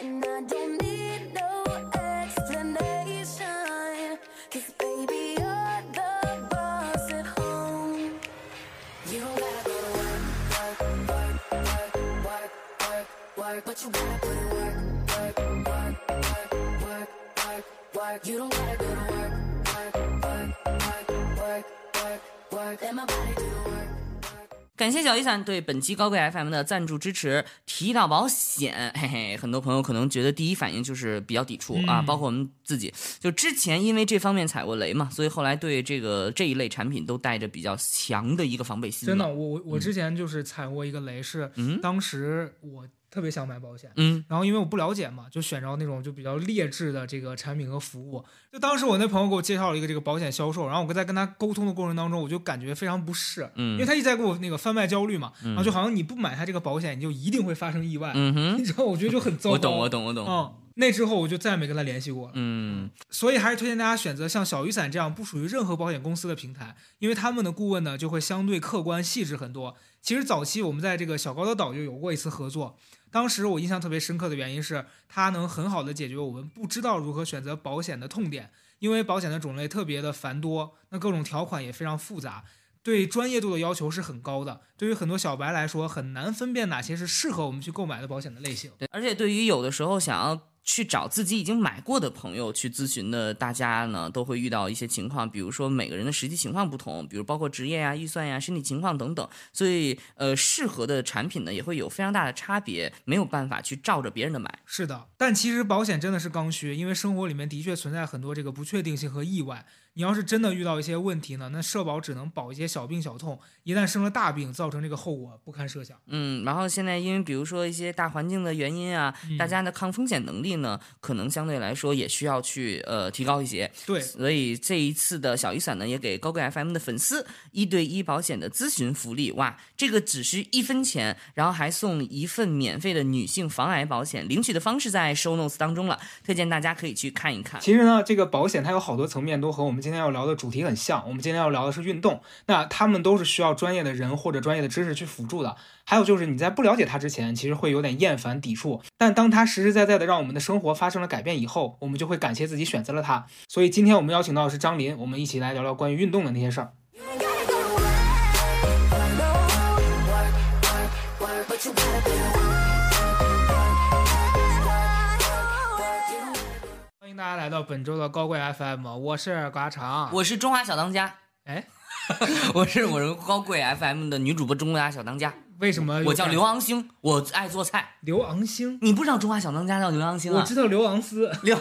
And I don't need no explanation. Baby, you're the boss at home. You don't gotta go to work, work, work, work, work, work. But you gotta work, work, work, work, work, work. You don't gotta go to work, work, work, work, work, work, work. Let my body do the work. 感谢小雨伞对本期高贵 FM 的赞助支持。提到保险，嘿嘿，很多朋友可能觉得第一反应就是比较抵触、啊，包括我们自己，就之前因为这方面踩过雷嘛，所以后来对这个这一类产品都带着比较强的一个防备心。真的，我我我之前就是踩过一个雷，是嗯当时我特别想买保险，嗯然后因为我不了解嘛，就选着那种就比较劣质的这个产品和服务。就当时我那朋友给我介绍了一个这个保险销售，然后我在跟他沟通的过程当中，我就感觉非常不适，因为嗯他一直在给我那个贩卖焦虑嘛，然后就好像你不买他这个保险，你就一定会发生意外，嗯哼，你知道，我觉得就很糟糕。我懂我懂我懂。嗯，那之后我就再也没跟他联系过了。嗯所以还是推荐大家选择像小雨伞这样不属于任何保险公司的平台，因为他们的顾问呢就会相对客观细致很多。其实早期我们在这个小高的岛就有过一次合作，当时我印象特别深刻的原因是它能很好的解决我们不知道如何选择保险的痛点，因为保险的种类特别的繁多，那各种条款也非常复杂。对专业度的要求是很高的，对于很多小白来说，很难分辨哪些是适合我们去购买的保险的类型。而且对于有的时候想要去找自己已经买过的朋友去咨询的，大家呢都会遇到一些情况，比如说每个人的实际情况不同，比如包括职业呀、预算呀、身体情况等等，所以呃，适合的产品呢也会有非常大的差别，没有办法去照着别人的买。是的，但其实保险真的是刚需，因为生活里面的确存在很多这个不确定性和意外。你要是真的遇到一些问题呢，那社保只能保一些小病小痛，一旦生了大病，造成这个后果不堪设想。嗯，然后现在因为比如说一些大环境的原因啊，大家的抗风险能力呢，可能相对来说也需要去呃提高一些。对，所以这一次的小雨伞呢，也给高贵 FM 的粉丝一对一保险的咨询福利，哇，这个只需一分钱，然后还送一份免费的女性防癌保险，领取的方式在 show notes 当中了，推荐大家可以去看一看。其实呢，这个保险它有好多层面都和我们今天要聊的主题很像。我们今天要聊的是运动，那他们都是需要专业的人或者专业的知识去辅助的。还有就是你在不了解它之前，其实会有点厌烦、抵触，但当它实实在在的让我们的生活发生了改变以后，我们就会感谢自己选择了它。所以今天我们邀请到的是张林，我们一起来聊聊关于运动的那些事儿。大家来到本周的高贵 FM，我是瓜肠。我是中华小当家，哎，我是我是高贵 FM 的女主播中华小当家，为什么我叫刘昂星，我爱做菜。刘昂星？你不知道中华小当家叫刘昂星啊？我知道刘昂斯。刘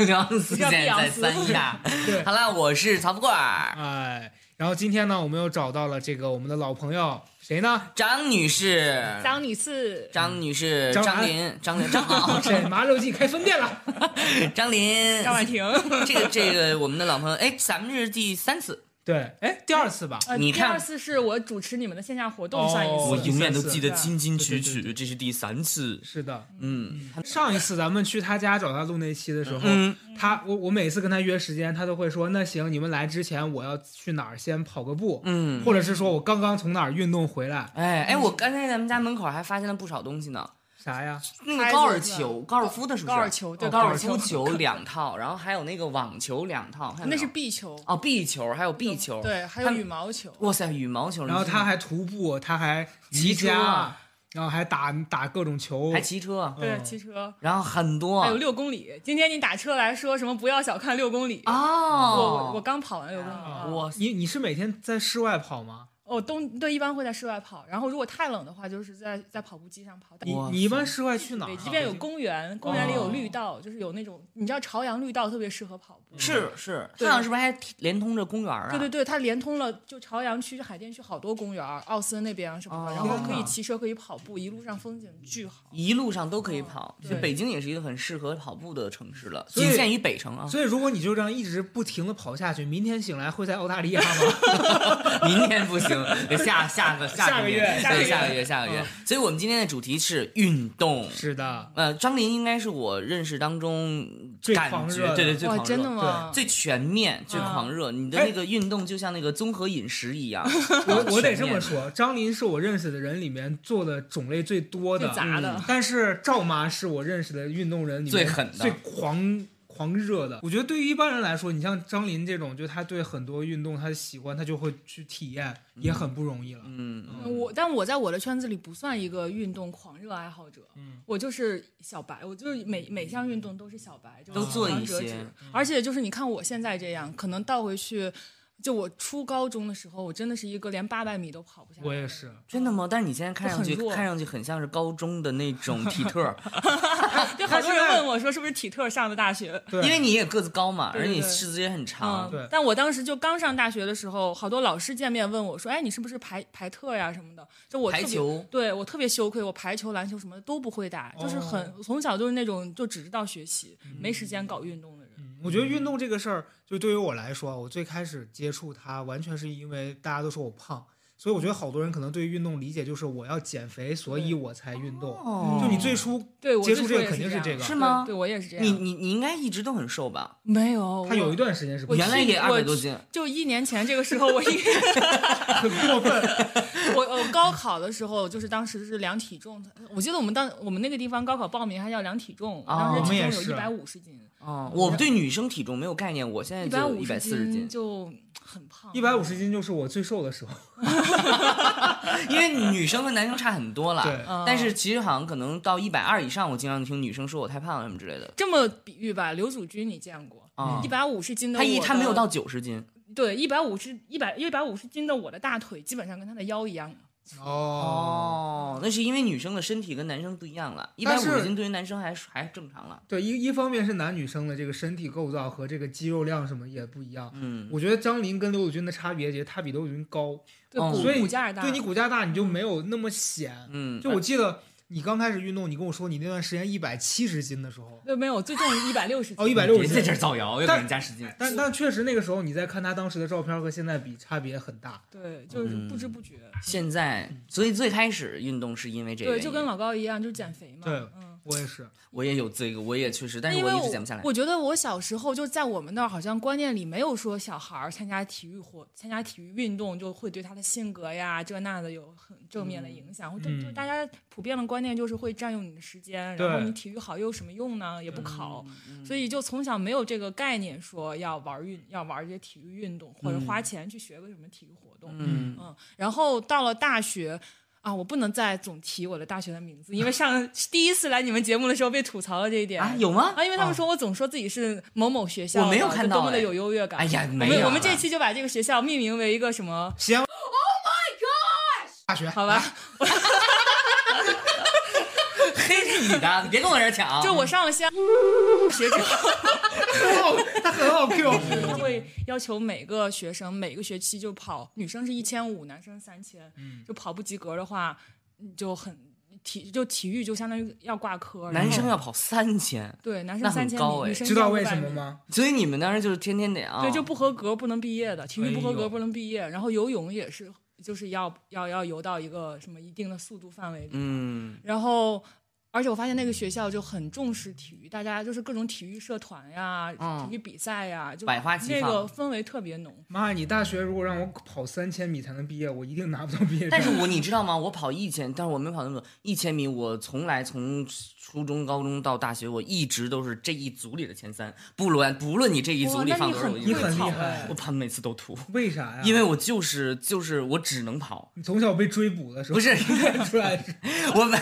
刘昂斯 现在在三亚。对好了，我是曹富贵儿，哎，然后今天呢，我们又找到了这个我们的老朋友，谁呢？张女士，张女士，张女士，张兰张林，张林，张好，沈麻肉记开分店了。张林，张婉婷，这个这个我们的老朋友，哎，咱们这是第三次，对，哎，第二次吧。呃你看第二次是我主持你们的线下活动，上一哦次我永远都记得对清清楚楚，这是第三次。是的，嗯上一次咱们去他家找他录那期的时候，嗯，他我我每次跟他约时间，他都会说那行，你们来之前我要去哪儿先跑个步，嗯，或者是说我刚刚从哪儿运动回来，哎哎，我刚才咱们家门口还发现了不少东西呢。啥呀？那个高尔球，高尔夫的是不是？高尔球对高尔夫球两套，然后还有那个网球两套，那是壁球，哦壁球，还有壁球，对，还有羽毛球，哇塞，羽毛球，然后他还徒步，他还骑车，然后还打打各种球，还骑车，对，嗯骑车，然后很多，还有六公里。今天你打车来说什么不要小看六公里，哦我，我刚跑完六公里，啊我你你是每天在室外跑吗？哦冬对一般会在室外跑，然后如果太冷的话，就是在在跑步机上跑。你你一般室外去哪儿对，啊？即便有公园，公园里有绿道，就是有那种你知道朝阳绿道特别适合跑步。是是，朝阳是不是还连通着公园啊？对对对，它连通了就朝阳区、海淀区好多公园儿，奥森那边什么的，然后可以骑车，可以跑步，一路上风景巨好。一路上都可以跑。对就北京也是一个很适合跑步的城市了，仅限于北城啊。所以如果你就这样一直不停的跑下去，明天醒来会在澳大利亚吗？明天不行行，下下个下个月月，下个月对下个月，下个月嗯。所以我们今天的主题是运动。是的，呃，张琳应该是我认识当中最感狂热对对最，狂热真的吗？最全面、最狂热。你的那个运动就像那个综合饮食一样。我我得这么说，张琳是我认识的人里面做的种类最多的最，杂的嗯但是赵妈是我认识的运动人里面最狠的最狂狂热的。我觉得对于一般人来说，你像张琳这种，就他对很多运动他喜欢，他就会去体验，也很不容易了。嗯，我但我在我的圈子里不算一个运动狂热爱好者，嗯我就是小白，我就是每每项运动都是小白，就是都做一喜欢折些纸而且就是你看我现在这样，可能倒回去，就我初高中的时候，我真的是一个连八百米都跑不下来。我也是，真的吗？但是你现在看上去看上去很像是高中的那种体特，就好多人问我说是不是体特上的大学？对，因为你也个子高嘛，而且你四肢也很长嗯。对，但我当时就刚上大学的时候，好多老师见面问我说：“哎，你是不是排排特呀什么的？”就我特别排球对我特别羞愧，我排球、篮球什么的都不会打，就是很哦从小就是那种就只知道学习，没时间搞运动的人。我觉得运动这个事儿，就对于我来说，我最开始接触它，完全是因为大家都说我胖，所以我觉得好多人可能对于运动理解就是我要减肥，所以我才运动。哦就你最初对我接触这个肯定是这个是吗对，我也是这样。你你你应该一直都很瘦吧？没有？他有一段时间是不我原来也二百我多斤。就一年前这个时候，我一 很过分。我我高考的时候，就是当时是量体重，我记得我们当我们那个地方高考报名还要量体重，当时我们也是体重有一百五十斤，哦，我对女生体重没有概念，我现在就一百四十斤，就很胖，一百五十斤就是我最瘦的时候。因为女生和男生差很多了。对嗯但是其实好像可能到一百二以上，我经常听女生说我太胖了什么之类的。这么比喻吧，刘祖君你见过？啊一百五十斤的他一我他没有到九十斤对一百五十一百一百五十斤的我的大腿基本上跟他的腰一样。哦，哦，那是因为女生的身体跟男生不一样了，一百五十斤对于男生还是还正常了。对，一一方面是男女生的这个身体构造和这个肌肉量什么也不一样。嗯，我觉得张琳跟刘宇君的差别，其实她比刘宇君高，对，所以骨架大，对你骨架大，你就没有那么显。嗯，就我记得你刚开始运动，你跟我说你那段时间一百七十斤的时候，对没有最重一百六十哦，一百六别在这十斤。儿造谣，又给但人加十斤。但但确实那个时候你再看他当时的照片和现在比，差别很大。对，就是不知不觉。现在，所以最开始运动是因为这个对，就跟老高一样，就是减肥嘛。对嗯。我也是，我也有这个，我也确实，但是因为一直减不下来。我觉得我小时候就在我们那儿，好像观念里没有说小孩儿参加体育活、参加体育运动就会对他的性格呀这那的有很正面的影响。就嗯就大家普遍的观念就是会占用你的时间，然后你体育好又有什么用呢？也不考，嗯所以就从小没有这个概念说要玩运、要玩这些体育运动，或者嗯花钱去学个什么体育活动。嗯，嗯，然后到了大学。啊，我不能再总提我的大学的名字，因为上第一次来你们节目的时候被吐槽了这一点啊，有吗？啊，因为他们说我总说自己是某某学校，我没有看到就多么的哎有优越感。哎呀我没有了们我们这期就把这个学校命名为一个什么？西安。Oh my god！大学好吧，黑 是你的，你别跟我这儿抢。就我上了西安学之后，他很好 Q。他会要求每个学生每个学期就跑，女生是一千五，男生三千，嗯就跑不及格的话，你就很体就体育就相当于要挂科。男生要跑三千，对男生三千米，很高哎女生知道为？什么吗？所以你们当时就是天天得啊，对，就不合格不能毕业的，体育不合格不能毕业，然后游泳也是，就是要要要游到一个什么一定的速度范围里，嗯，然后。而且我发现那个学校就很重视体育，大家就是各种体育社团呀、嗯体育比赛呀，就百花齐放那个氛围特别浓。妈，你大学如果让我跑三千米才能毕业，我一定拿不到毕业证。但是我你知道吗？我跑一千，但是我没跑那么多。一千米，我从来从初中、高中到大学，我一直都是这一组里的前三。不论不论你这一组里放多少，你很厉害哎我跑每次都吐，为啥呀？因为我就是就是我只能跑，你从小被追捕的时候，不是出来 我每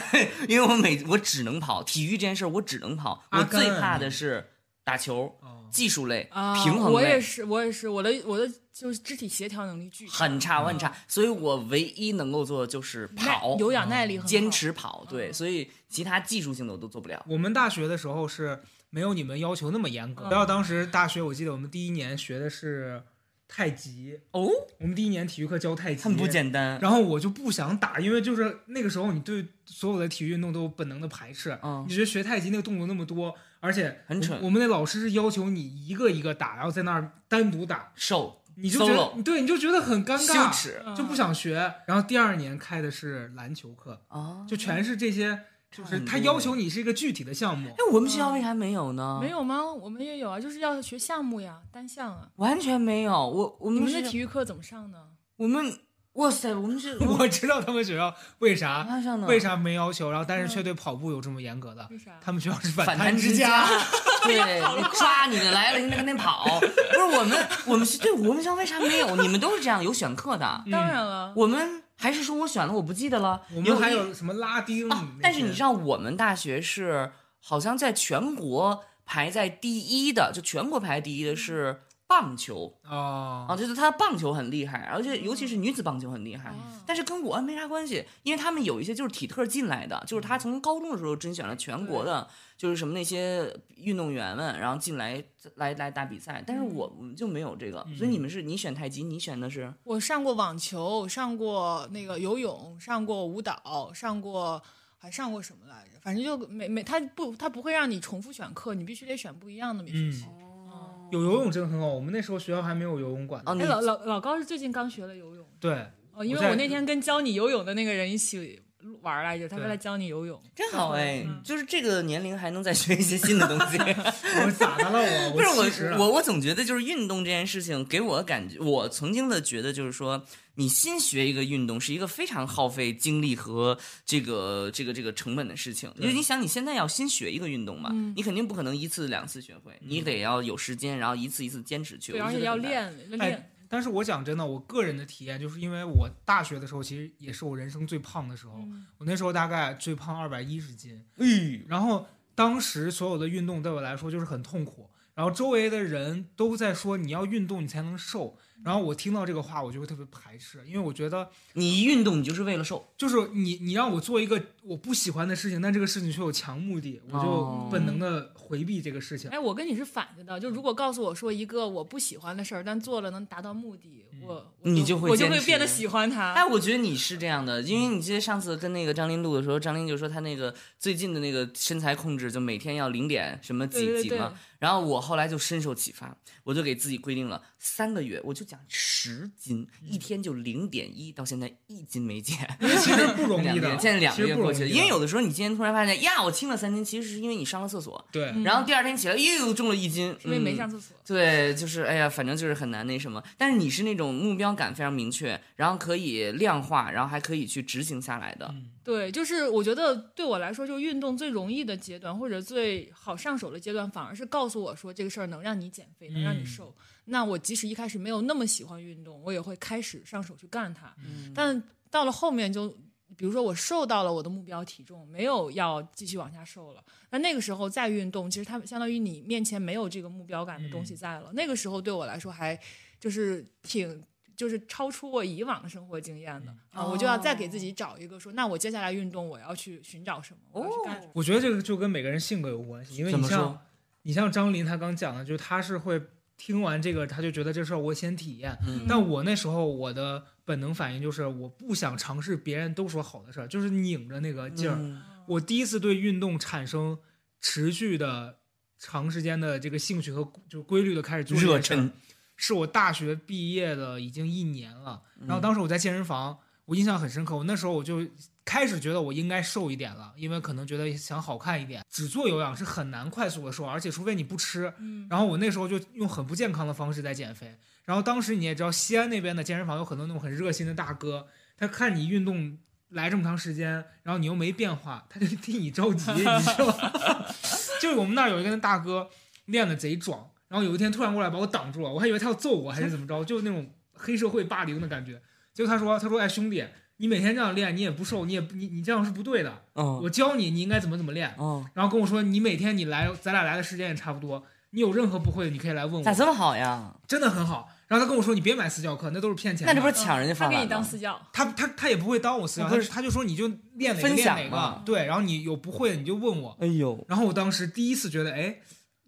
因为我每我只能跑体育这件事儿，我只能跑。我最怕的是打球、哦技术类、啊，平衡类。我也是，我也是，我的我的就是肢体协调能力巨很差，我很嗯差，所以我唯一能够做的就是跑，有氧耐力很坚持跑，对，所以其他技术性的我都做不了。我们大学的时候是没有你们要求那么严格。嗯然后当时大学，我记得我们第一年学的是太极，哦，我们第一年体育课教太极，很不简单。然后我就不想打，因为就是那个时候你对所有的体育运动都有本能的排斥，嗯你觉得学太极那个动作那么多，而且很蠢我我们那老师是要求你一个一个打，然后在那儿单独打，瘦，你就觉得对，你就觉得很尴羞尬，耻就不想学。然后第二年开的是篮球课，哦！就全是这些，就是他要求你是一个具体的项目。哎，我们学校为啥没有呢？没，有吗？我们也有啊，就是要学项目呀，单项啊。完全没有。我我你们们是的体育课怎么上呢？我们哇塞，我们是 我知道他们学校为啥？为啥没要求，然后但是却对跑步有这么严格的为啥？他们学校是反反弹之家，对，你抓你的来了，你得跟那跑。不是我们，我们是对我们学校为啥没有？你们都是这样有选课的，当然了，我们还是说我选了，我不记得了。我们还有什么拉丁啊，但是你知道我们大学是好像在全国排在第一的，就全国排第一的是棒球哦啊，就是他棒球很厉害，而且尤其是女子棒球很厉害。哦但是跟我没啥关系，因为他们有一些就是体特进来的，就是他从高中的时候甄选了全国的，就是什么那些运动员们，然后进来来来打比赛。但是我我们就没有这个，所以你们是你选太极，你选的是我上过网球，上过那个游泳，上过舞蹈，上过还上过什么来着？反正就每每他不他不会让你重复选课，你必须得选不一样的每学期。有游泳真的很好，我们那时候学校还没有游泳馆呢。哦，你哎，老老老高是最近刚学了游泳对，哦，因为我那天跟教你游泳的那个人一起玩来着，他对为了教你游泳。真好哎，嗯就是这个年龄还能再学一些新的东西。我咋的了我？不是我，我我总觉得就是运动这件事情给我感觉，我曾经的觉得就是说，你新学一个运动是一个非常耗费精力和这个这个这个成本的事情。因为你想，你现在要新学一个运动嘛，嗯你肯定不可能一次两次学会，你得要有时间，然后一次一次坚持去。对，而且要。练哎练。但是我讲真的，我个人的体验就是因为我大学的时候其实也是我人生最胖的时候，嗯。我那时候大概最胖二百一十斤，哎，然后当时所有的运动对我来说就是很痛苦，然后周围的人都在说你要运动你才能瘦，然后我听到这个话我就会特别排斥，因为我觉得你一运动，你就是为了瘦。就是你你让我做一个我不喜欢的事情，但这个事情却有强目的，我哦就本能的回避这个事情。哎，我跟你是反着的，就如果告诉我说一个我不喜欢的事儿，但做了能达到目的，我我你就会我就会变得喜欢它。哎，我觉得你是这样的，因为你记得上次跟那个张琳录的时候，张琳就说她那个最近的那个身材控制，就每天要零点什么几对对对几嘛。然后我后来就深受启发，我就给自己规定了三个月，我就讲十斤，一天就零点一，到现在一斤没减。其实不容易的，现在两其个月过去了，实不容易的因为有的时候你今天突然发现呀，我轻了三斤，其实是因为你上了厕所，对。然后第二天起来又重了一斤，因为没嗯上厕所。对，就是哎呀，反正就是很难那什么。但是你是那种目标感非常明确，然后可以量化，然后还可以去执行下来的。对，就是我觉得对我来说，就运动最容易的阶段，或者最好上手的阶段，反而是告诉我说这个事儿能让你减肥，能让你嗯瘦。那我即使一开始没有那么喜欢运动，我也会开始上手去干它。嗯但到了后面就，比如说我瘦到了我的目标体重，没有要继续往下瘦了，那那个时候再运动，其实它相当于你面前没有这个目标感的东西在了。那个时候对我来说还就是挺。就是超出我以往的生活经验的、啊，我就要再给自己找一个说，那我接下来运动我要去寻找什么，我要去干什么。我觉得这个就跟每个人性格有关系，因为你像你像张琳，她刚讲的，就是她是会听完这个，他就觉得这事儿我先体验。嗯但我那时候我的本能反应就是我不想尝试别人都说好的事儿，就是拧着那个劲儿。嗯我第一次对运动产生持续的长时间的这个兴趣和就规律的开始做这热忱，是我大学毕业的已经一年了。然嗯后当时我在健身房，我印象很深刻。我那时候我就开始觉得我应该瘦一点了，因为可能觉得想好看一点。只做有氧是很难快速的瘦，而且除非你不吃。嗯然后我那时候就用很不健康的方式在减肥。然后当时你也知道，西安那边的健身房有很多那种很热心的大哥，他看你运动来这么长时间，然后你又没变化，他就替你着急，你知道吗？就是我们那儿有一个大哥练的贼壮，然后有一天突然过来把我挡住了，我还以为他要揍我还是怎么着，就那种黑社会霸凌的感觉。结果他说：“他说哎兄弟，你每天这样练，你也不瘦，你也不你你这样是不对的，哦我教你你应该怎么怎么练。”哦，然后跟我说：“你每天你来，咱俩来的时间也差不多，你有任何不会的，你可以来问我，咋这么好呀？真的很好。”然后他跟我说：“你别买私教课，那都是骗钱的。”那这不是抢人家饭碗他给你当？私教，他他他也不会当我私教，他他就说你就练哪个练哪个，对，然后你有不会的你就问我。哎呦，然后我当时第一次觉得，哎，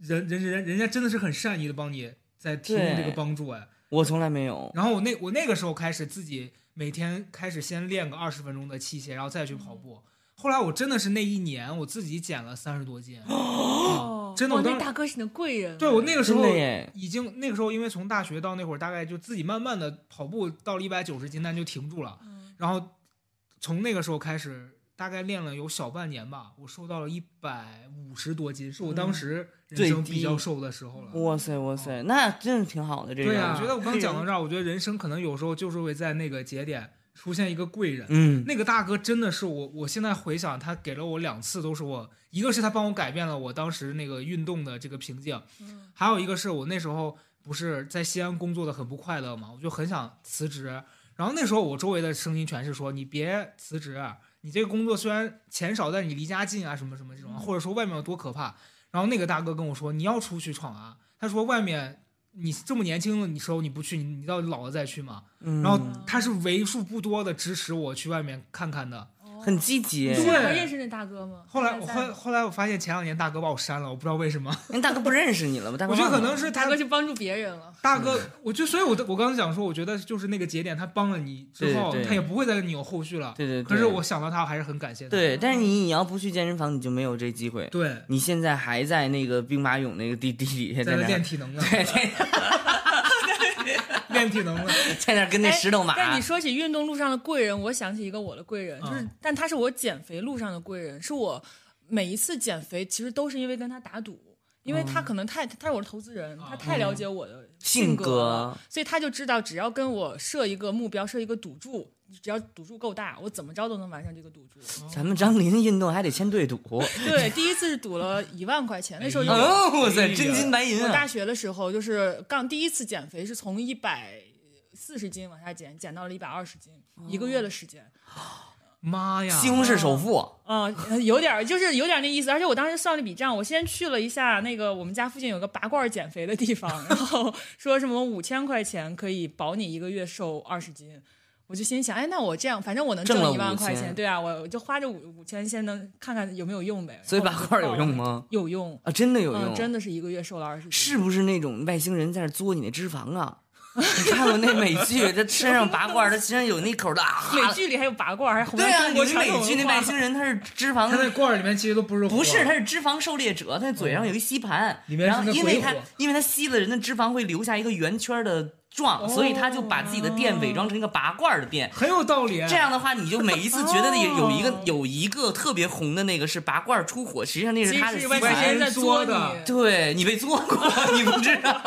人人人人家真的是很善意的帮你在提供这个帮助，哎。我从来没有。然后我那我那个时候开始自己每天开始先练个二十分钟的器械，然后再去跑步。后来我真的是那一年我自己减了三十多斤，哦，真的，我，大哥是你的贵人。对我那个时候已经那个时候，因为从大学到那会儿，大概就自己慢慢的跑步到了一百九十斤，但就停住了。嗯然后从那个时候开始，大概练了有小半年吧，我瘦到了一百五十多斤，是我当时人生比较瘦的时候了。哇塞哇塞，那真的挺好的这个。对呀、我觉得我刚讲到 这儿，我觉得人生可能有时候就是会在那个节点出现一个贵人。嗯，那个大哥真的是我，我现在回想，他给了我两次，都是我，一个是他帮我改变了我当时那个运动的这个瓶颈，嗯还有一个是我那时候不是在西安工作的很不快乐嘛，我就很想辞职，然后那时候我周围的声音全是说你别辞职，你这个工作虽然钱少，但你离家近啊什么什么这种，或者说外面有多可怕，然后那个大哥跟我说你要出去闯啊，他说外面。你这么年轻的时候你不去，你你到老了再去嘛。嗯然后他是为数不多的支持我去外面看看的。很积极你。对认识那大哥吗？后来我后后来我发现前两年大哥把我删了，我不知道为什么。那大哥不认识你了吗？大哥我觉得可能是他大哥去帮助别人了。大哥，我就所以我的我刚才讲说，我觉得就是那个节点，他帮了你之后，他也不会再跟你有后续了。对对对。可是我想到他，我还是很感谢他。对，但是你你要不去健身房，你就没有这机会。对，你现在还在那个兵马俑那个地地底下，在那那练体能呢，对对，练体能了。在那跟那石头马。但你说起运动路上的贵人，我想起一个我的贵人，就是，嗯但他是我减肥路上的贵人，是我每一次减肥其实都是因为跟他打赌，因为他可能太他是我的投资人，他太了解我的性格了，格所以他就知道只要跟我设一个目标，设一个赌注，只要赌注够大，我怎么着都能完成这个赌注。咱们张林运动还得先对赌。对，第一次是赌了一万块钱，那时候就哎哦，哇塞，真金白银啊！我大学的时候，就是刚第一次减肥，是从一百四十斤往下减，减到了一百二十斤，一个月的时间。妈呀！西红柿首富，嗯、有点儿就是有点儿那意思，而且我当时算了笔账，我先去了一下那个我们家附近有个拔罐减肥的地方，然后说什么五千块钱可以保你一个月瘦二十斤。我就心想，哎，那我这样，反正我能挣一万块钱，对啊，我我就花这五五千，先能看看有没有用呗。所以拔罐有？用吗？有用，啊，真的有嗯，用，真的是一个月瘦了二十斤。是不是那种外星人在那嘬你那脂肪啊？你看过那美剧，他身上拔罐，他身上有那口的啊。美剧里还有拔罐，还红对啊，你是美剧那外星人，他是脂肪他那罐儿里面其实都不是火不是，他是脂肪狩猎者，他嘴上有一吸盘，里面然后因为他因为他吸了人的脂肪会留下一个圆圈的状，所以他就把自己的店伪装成一个拔罐的店。很有道理。这样的话，你就每一次觉得有有一个哦有一个特别红的那个是拔罐出火，实际上那是其他的在作作的。对你被作过，你不知道。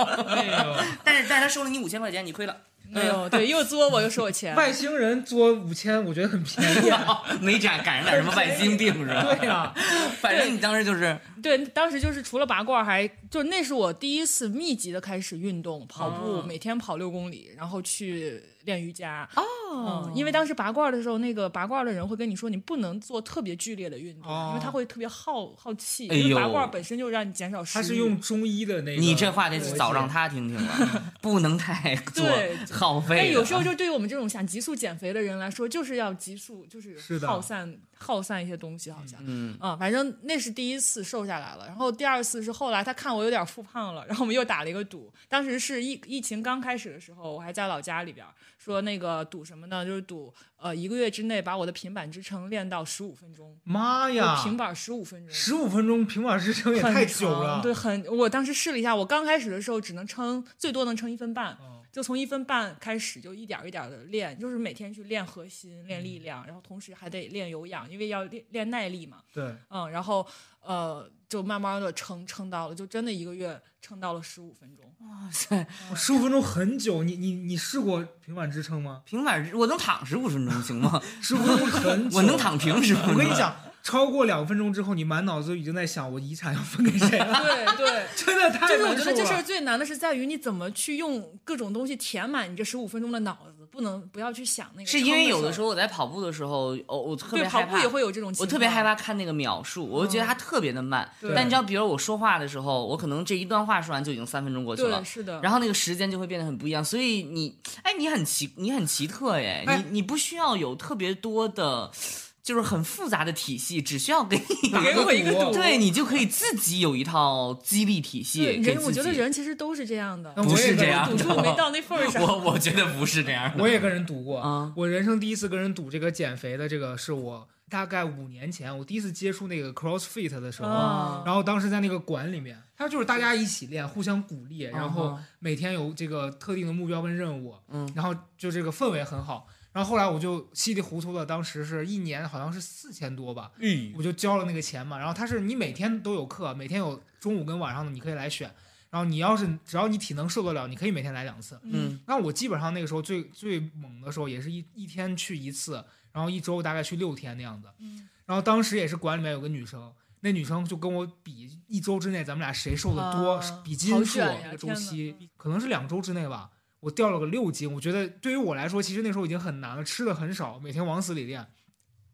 但是但是他收了你五千块钱，你亏了，哎呦，对，又作我又收我钱。外星人作五千，我觉得很便宜啊。没赶赶上点什么外星病是吧？对呀、反正你当时就是对，当时就是除了拔罐，还就那是我第一次密集的开始运动，跑步，哦每天跑六公里，然后去练瑜伽。哦、嗯，因为当时拔罐的时候，那个拔罐的人会跟你说，你不能做特别剧烈的运动，哦因为它会特别耗耗气。哎因为拔罐本身就让你减少食欲。他是用中医的那个。你这话得早让他听听了，不能太 做对耗费的。但有时候就对于我们这种想急速减肥的人来说，就是要急速，就是是的耗散耗散一些东西，好像。嗯，啊、反正那是第一次瘦下来了，然后第二次是后来他看我有点复胖了，然后我们又打了一个赌。当时是疫疫情刚开始的时候，我还在老家里边儿说那个赌什么呢？就是赌呃一个月之内把我的平板支撑练到十五分钟，妈呀，平板十五分钟。十五分钟平板支撑也太久了。对，很。我当时试了一下，我刚开始的时候只能撑，最多能撑一分半，哦就从一分半开始，就一点儿一点的练，就是每天去练核心、练力量，然后同时还得练有氧，因为要练练耐力嘛。对，嗯，然后呃，就慢慢的撑撑到了，就真的一个月撑到了十五分钟。哇塞，十五分钟很久。你你你试过平板支撑吗？平板我能躺十五分钟行吗？十五分钟很久。我能躺平十分钟。我跟你，讲，超过两分钟之后，你满脑子就已经在想我遗产要分给谁了，对 对，真的太就是我觉得这事儿。最难的是在于你怎么去用各种东西填满你这十五分钟的脑子，不能不要去想那个。是因为有的时候候我在跑步的时候，哦，我特别害怕跑步也会有这种情况，我特别害怕看那个秒数，我就觉得它特别的慢。对但你知道，比如我说话的时候，我可能这一段话说完就已经三分钟过去了对，。是的。然后那个时间就会变得很不一样，所以你，哎，你很奇，你很奇特耶，哎你你不需要有特别多的，就是很复杂的体系，只需要给你 给我一个对你就可以自己有一套激励体系。人，我觉得人其实都是这样的，那不是这样赌注没到那份儿上。我我觉得不是这样的。我也跟人赌过。啊我人生第一次跟人赌这个减肥的这个，是我大概五年前，我第一次接触那个 CrossFit 的时候，啊然后当时在那个馆里面，它就是大家一起练，互相鼓励，然后嗯每天有这个特定的目标跟任务，嗯然后就这个氛围很好。然后后来我就稀里糊涂的，当时是一年好像是四千多吧，嗯我就交了那个钱嘛。然后他是你每天都有课，每天有中午跟晚上的，你可以来选。然后你要是只要你体能受得了，你可以每天来两次。嗯那我基本上那个时候最最猛的时候，也是一一天去一次，然后一周大概去六天那样子。嗯然后当时也是馆里面有个女生，那女生就跟我比，一周之内咱们俩谁瘦的多，啊比斤数好卷呀那个周期，可能是两周之内吧，我掉了个六斤。我觉得对于我来说，其实那时候已经很难了，吃的很少，每天往死里练。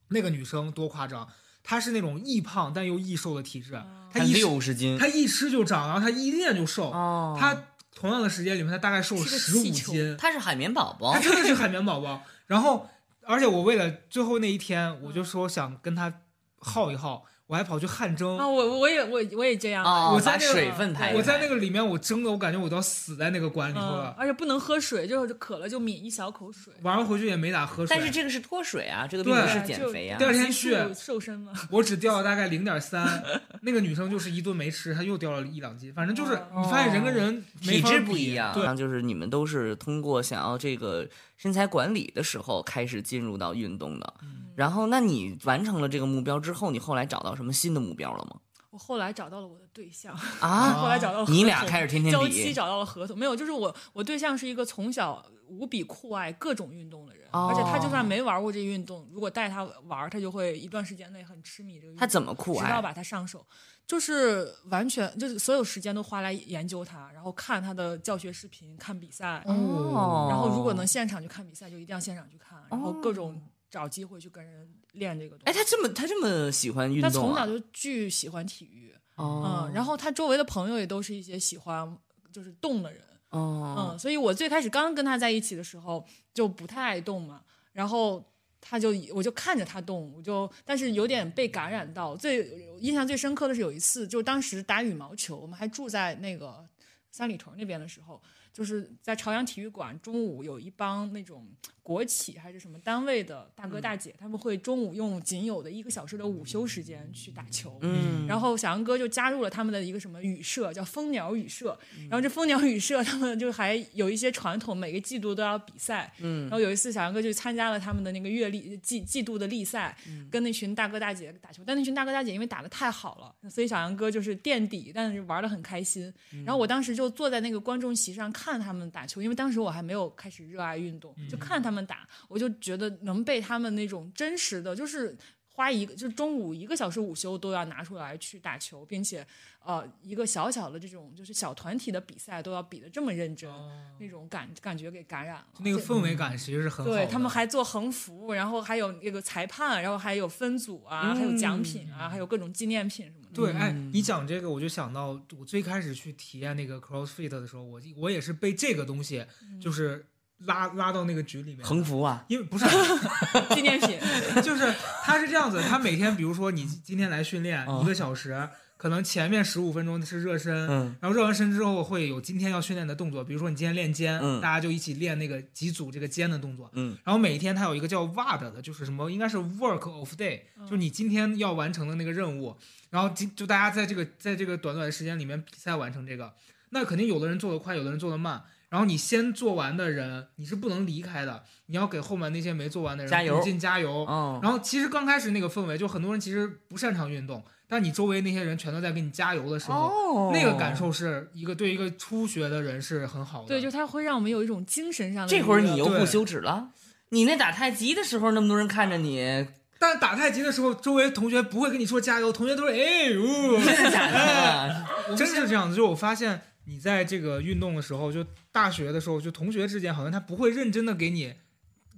那个女生多夸张，她是那种易胖但又易瘦的体质，她一六十斤她一吃就长，然后她一练就瘦。哦，她同样的时间里面，她大概瘦了十五斤。她是海绵宝宝她，真的是 海绵宝宝。然后，而且我为了最后那一天，我就说想跟她耗一耗，我还跑去汗蒸。啊，我我也我我也这样，哦，我在那个水分排，我在那个里面，我蒸的，我感觉我都要死在那个馆里头嗯了。，而且不能喝水，就是渴了就抿一小口水。晚上回去也没咋喝水，但是这个是脱水啊，这个并不是减肥啊第。二天去瘦身嘛，我只掉了大概零点三，那个女生就是一顿没吃，她又掉了一两斤。反正就是哦你发现人跟人体质不一样，对，就是你们都是通过想要这个身材管理的时候开始进入到运动的。嗯然后，那你完成了这个目标之后，你后来找到什么新的目标了吗？我后来找到了我的对象，啊，后来找到了你俩开始天天交期，找到了合同，没有，就是我我对象是一个从小无比酷爱各种运动的人，哦而且他就算没玩过这运动，如果带他玩，他就会一段时间内很痴迷这个运动。他怎么酷爱？直到把他上手，就是完全就是所有时间都花来研究他，然后看他的教学视频，看比赛，哦，然后如果能现场去看比赛，就一定要现场去看，然后各哦种找机会去跟人练这个东哎，他这么他这么喜欢运他动啊？从小就巨喜欢体育，哦嗯，然后他周围的朋友也都是一些喜欢就是动的人，哦，嗯，所以我最开始刚跟他在一起的时候就不太爱动嘛，然后他就我就看着他动，我就但是有点被感染到。最印象最深刻的是有一次，就当时打羽毛球，我们还住在那个三里屯那边的时候，就是在朝阳体育馆，中午有一帮那种国企还是什么单位的大哥大姐，他们会中午用仅有的一个小时的午休时间去打球。嗯，然后小杨哥就加入了他们的一个什么羽社，叫蜂鸟羽社。嗯然后这蜂鸟羽社他们就还有一些传统，每个季度都要比赛。嗯然后有一次小杨哥就参加了他们的那个月历季季度的例赛，嗯跟那群大哥大姐打球。但那群大哥大姐因为打的太好了，所以小杨哥就是垫底，但是玩的很开心。嗯然后我当时就坐在那个观众席上看他们打球，因为当时我还没有开始热爱运动，就看他们打，我就觉得能被他们那种真实的，就是花一个就是中午一个小时午休都要拿出来去打球，并且呃一个小小的这种就是小团体的比赛都要比得这么认真，那种感感觉给感染了。那个氛围感其实是很好的。对他们还做横幅，然后还有那个裁判，然后还有分组啊，还有奖品啊，还有各种纪念品什么的。对，哎，你讲这个，我就想到我最开始去体验那个 CrossFit 的时候，我我也是被这个东西就是拉拉到那个局里面。横幅啊，因为不是，纪念品，就是他是这样子，他每天比如说你今天来训练嗯一个小时，可能前面十五分钟是热身，嗯然后热完身之后会有今天要训练的动作，比如说你今天练肩，嗯大家就一起练那个几组这个肩的动作，嗯然后每一天他有一个叫 WAD 的，就是什么应该是 Work of Day，就是你今天要完成的那个任务，然后今就大家在这个在这个短短的时间里面比赛完成这个，那肯定有的人做得快，有的人做得慢。然后你先做完的人，你是不能离开的，你要给后面那些没做完的人加油鼓劲加油。嗯，然后其实刚开始那个氛围，就很多人其实不擅长运动，但你周围那些人全都在给你加油的时候，哦那个感受是一个对一个初学的人是很好的。对，就它会让我们有一种精神上的这会儿你又不羞耻了。你那打太极的时候，那么多人看着你，但打太极的时候，周围同学不会跟你说加油，同学都是哎呦，真的假的？真是这样子。就我发现你在这个运动的时候，就大学的时候，就同学之间好像他不会认真的给你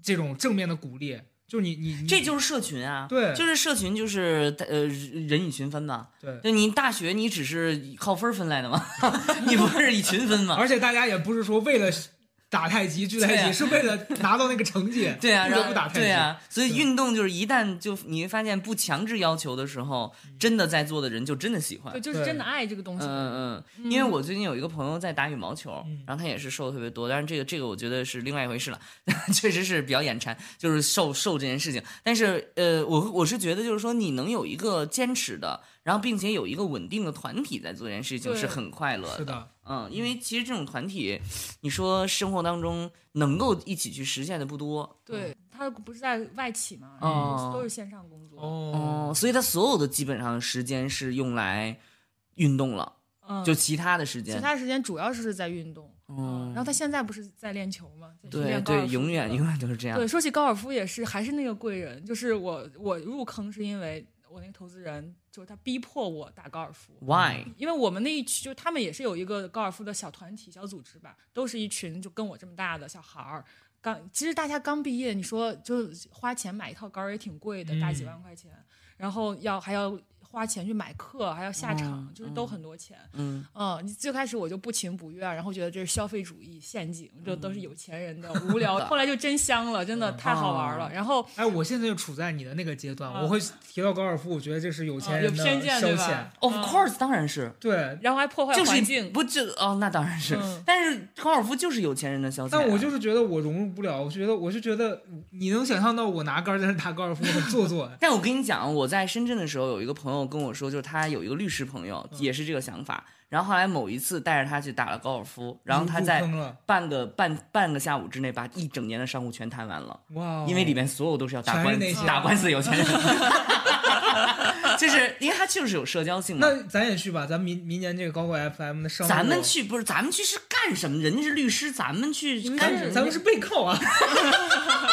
这种正面的鼓励，就你你你这就是社群啊，对就是社群，就是呃人以群分嘛。对。就你大学你只是靠分儿分来的嘛？你不是以群分嘛？而且大家也不是说为了打太极、聚太极，是为了拿到那个成绩，对啊，不然后得不打太极。对啊，所以运动就是一旦就你会发现不强制要求的时候，真的在座的人就真的喜欢对，。就是真的爱这个东西。嗯嗯，因为我最近有一个朋友在打羽毛球，嗯然后他也是瘦的特别多，但是这个这个我觉得是另外一回事了，确实是比较眼馋，就是瘦瘦这件事情。但是呃，我我是觉得就是说你能有一个坚持的，然后并且有一个稳定的团体在做这件事情是很快乐是的，嗯，因为其实这种团体，你说生活当中能够一起去实现的不多，对，他不是在外企嘛，哦。公司都是线上工作。哦。哦，所以他所有的基本上时间是用来运动了，嗯，就其他的时间，其他时间主要是在运动。嗯然后他现在不是在练球吗？对对，永远永远都是这样。对，说起高尔夫也是，还是那个贵人，就是我我入坑是因为我那个投资人，就是他逼迫我打高尔夫。Why？因为我们那一区，就他们也是有一个高尔夫的小团体、小组织吧，都是一群就跟我这么大的小孩儿。刚其实大家刚毕业，你说就花钱买一套杆儿也挺贵的，大几万块钱，然后要还要花钱去买课，还要下场，嗯就是都很多钱。嗯，嗯，你最开始我就不情不愿，然后觉得这是消费主义陷阱，这都是有钱人的无聊。后来就真香了，真的太好玩了。然后哎，我现在就处在你的那个阶段，嗯我会提到高尔夫，我觉得这是有钱人的偏见消遣。Of course，当然是，对，然后还破坏就是环境，不就哦，那当然是嗯。但是高尔夫就是有钱人的消遣啊。但我就是觉得我融入不了，我觉得我就觉得你能想象到我拿杆在那打高尔夫很做作。但我跟你讲，我在深圳的时候，有一个朋友跟我说，就是他有一个律师朋友，嗯也是这个想法。然后后来某一次带着他去打了高尔夫，然后他在，半个半半个下午之内把一整年的商务全谈完了，哇哦！因为里面所有都是要打官全是那些打官司有钱人，就是因为他就是有社交性嘛。那咱也去吧，咱明明年这个高贵 FM 的商务，咱们去不是咱们去是干什么？人家是律师，咱们去干什么？咱们是背靠啊，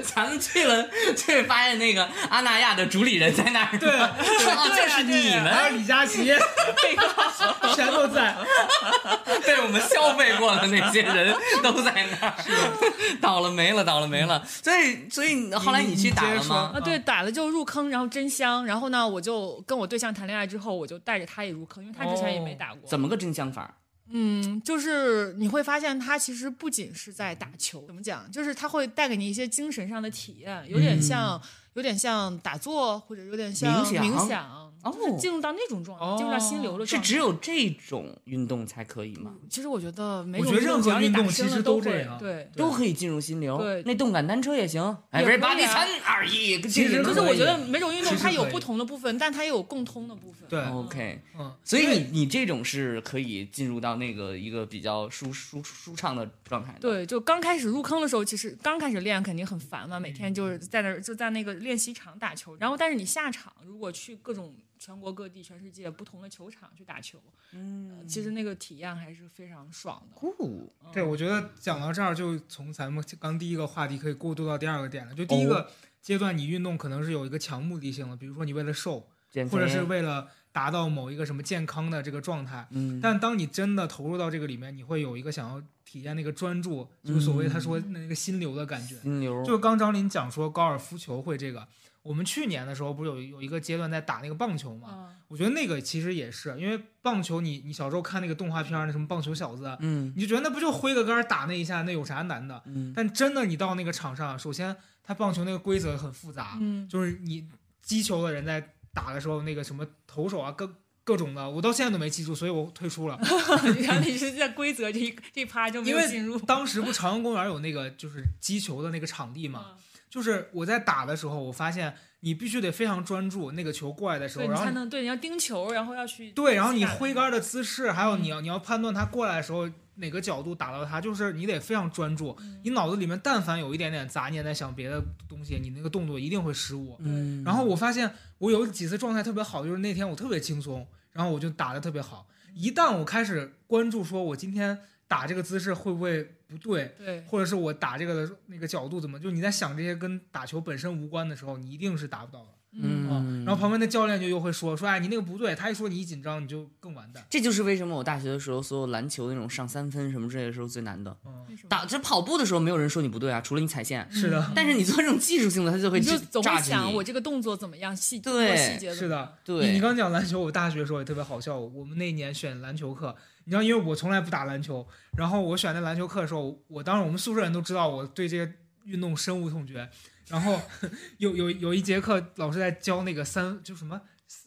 咱们去了，去发现那个阿那亚的主理人在那儿。对说哦，这是你们还有李佳琦，全都在。被我们消费过的那些人都在那儿，倒了霉了，倒了霉了。所以，所以后来你去打了吗？啊，对，打了就入坑，然后真香。然后呢，我就跟我对象谈恋爱之后，我就带着他也入坑，因为他之前也没打过。怎么个真香法？嗯，就是你会发现他其实不仅是在打球，怎么讲？就是他会带给你一些精神上的体验，有点像，有点像打坐，或者有点像冥想冥想，就是哦进入到那种状态，进入到心流的是状态。只有这种运动才可以吗？其实我觉得没我觉得种运动只要你任何运动其实都这样对。都可以进入心流。对那动感单车也行。Everybody 啊三二一，其实可可是我觉得每种运动它有不同的部分，但它也有共通的部分。对，OK。嗯，所以你你这种是可以进入到那个一个比较舒舒舒畅的状态的。对，就刚开始入坑的时候，其实刚开始练肯定很烦嘛，每天就是在那儿就在那个练习场打球。然后，但是你下场如果去各种全国各地、全世界不同的球场去打球，嗯，其实那个体验还是非常爽的。酷，对，我觉得讲到这儿，就从咱们刚第一个话题可以过渡到第二个点了。就第一个阶段，你运动可能是有一个强目的性的，比如说你为了瘦，或者是为了达到某一个什么健康的这个状态。嗯，但当你真的投入到这个里面，你会有一个想要体验那个专注，就是所谓他说那个心流的感觉。心流就刚张林讲说高尔夫球会这个，我们去年的时候不是有有一个阶段在打那个棒球嘛？嗯，我觉得那个其实也是，因为棒球你你小时候看那个动画片，那什么棒球小子，嗯你就觉得那不就挥个杆打那一下，那有啥难的？嗯但真的你到那个场上，首先他棒球那个规则很复杂，嗯，就是你击球的人在打的时候，那个什么投手啊，各各种的，我到现在都没记住，所以我退出了。然后你是在规则这一这一趴就没有进入为。当时不朝阳公园有那个就是击球的那个场地嘛，嗯就是我在打的时候，我发现你必须得非常专注，那个球过来的时候，你然后才能对，你要盯球，然后要去对，然后你挥杆的姿势，还有嗯你要你要判断它过来的时候哪个角度打到它，就是你得非常专注。你脑子里面但凡有一点点杂念在想别的东西，你那个动作一定会失误。嗯然后我发现我有几次状态特别好，就是那天我特别轻松，然后我就打的特别好。一旦我开始关注说我今天打这个姿势会不会不对，对或者是我打这个的那个角度怎么，就你在想这些跟打球本身无关的时候，你一定是达不到的。嗯，然后旁边的教练就又会说说，哎，你那个不对，他一说你一紧张，你就更完蛋。这就是为什么我大学的时候所有篮球那种上三分什么之类的时候最难的。嗯，打这跑步的时候没有人说你不对啊，除了你踩线。是的，但是你做这种技术性的，他就会你就总想我这个动作怎么样，细对多细节怎是的，对你你刚讲篮球，我大学的时候也特别好笑。我们那一年选篮球课，你知道，因为我从来不打篮球，然后我选那篮球课的时候，我当时我们宿舍人都知道我对这些运动深恶痛绝。然后 有有有一节课，老师在教那个三就什么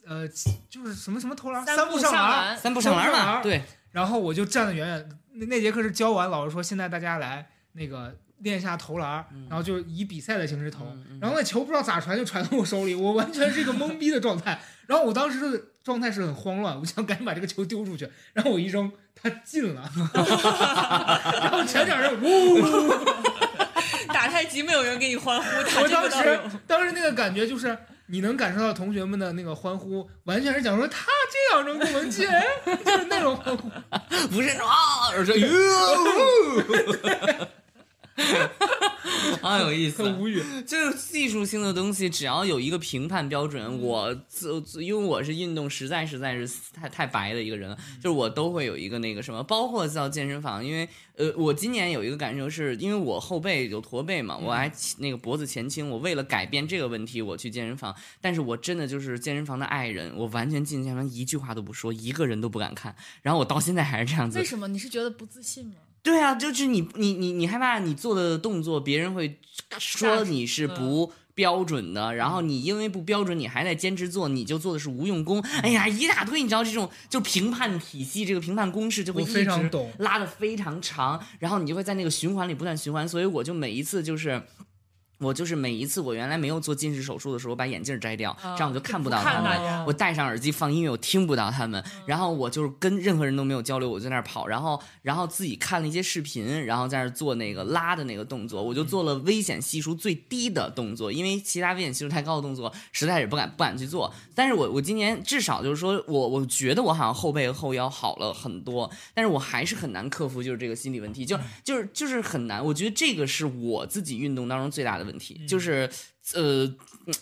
呃，就是什么什么投篮，三步。上篮，三步上篮嘛，对，然后我就站得远远。那那节课是教完，老师说现在大家来那个练一下投篮，然后就以比赛的形式投。然后那球不知道咋传就传到我手里，我完全是一个懵逼的状态。然后我当时的状态是很慌乱，我想赶紧把这个球丢出去。然后我一扔，他进了，然后全场人呜。打太极没有人给你欢呼，我当时当时那个感觉就是。你能感受到同学们的那个欢呼，完全是讲说他这样扔就能进，就是那种欢呼。不是啊，而是哟，好有意思，很无语。就是技术性的东西，只要有一个评判标准，我自自因为我是运动实在实在是太太白的一个人了，就是我都会有一个那个什么，包括到健身房，因为呃，我今年有一个感受是，因为我后背有驼背嘛，我还那个脖子前倾，我为了改变这个问题，我去健身房，但是我真的就是健身房的爱人，我完全进健身房一句话都不说，一个人都不敢看，然后我到现在还是这样子为，什么？你是觉得不自信吗？对啊，就是你你你你害怕你做的动作别人会说你是不标准的，然后你因为不标准，你还在坚持做，你就做的是无用功。哎呀，一大堆，你知道这种就评判体系，这个评判公式就会一直非常拉的非常长，然后你就会在那个循环里不断循环，所以我就每一次就是。我就是每一次我原来没有做近视手术的时候，我把眼镜摘掉，这样我就看不到他们。我戴上耳机放音乐，我听不到他们，然后我就是跟任何人都没有交流，我就在那儿跑，然后然后自己看了一些视频，然后在那儿做那个拉的那个动作，我就做了危险系数最低的动作，因为其他危险系数太高的动作实在是不敢不敢去做。但是我我今年至少就是说我我觉得我好像后背和后腰好了很多，但是我还是很难克服就是这个心理问题，就就是就是很难。我觉得这个是我自己运动当中最大的问题，就是呃，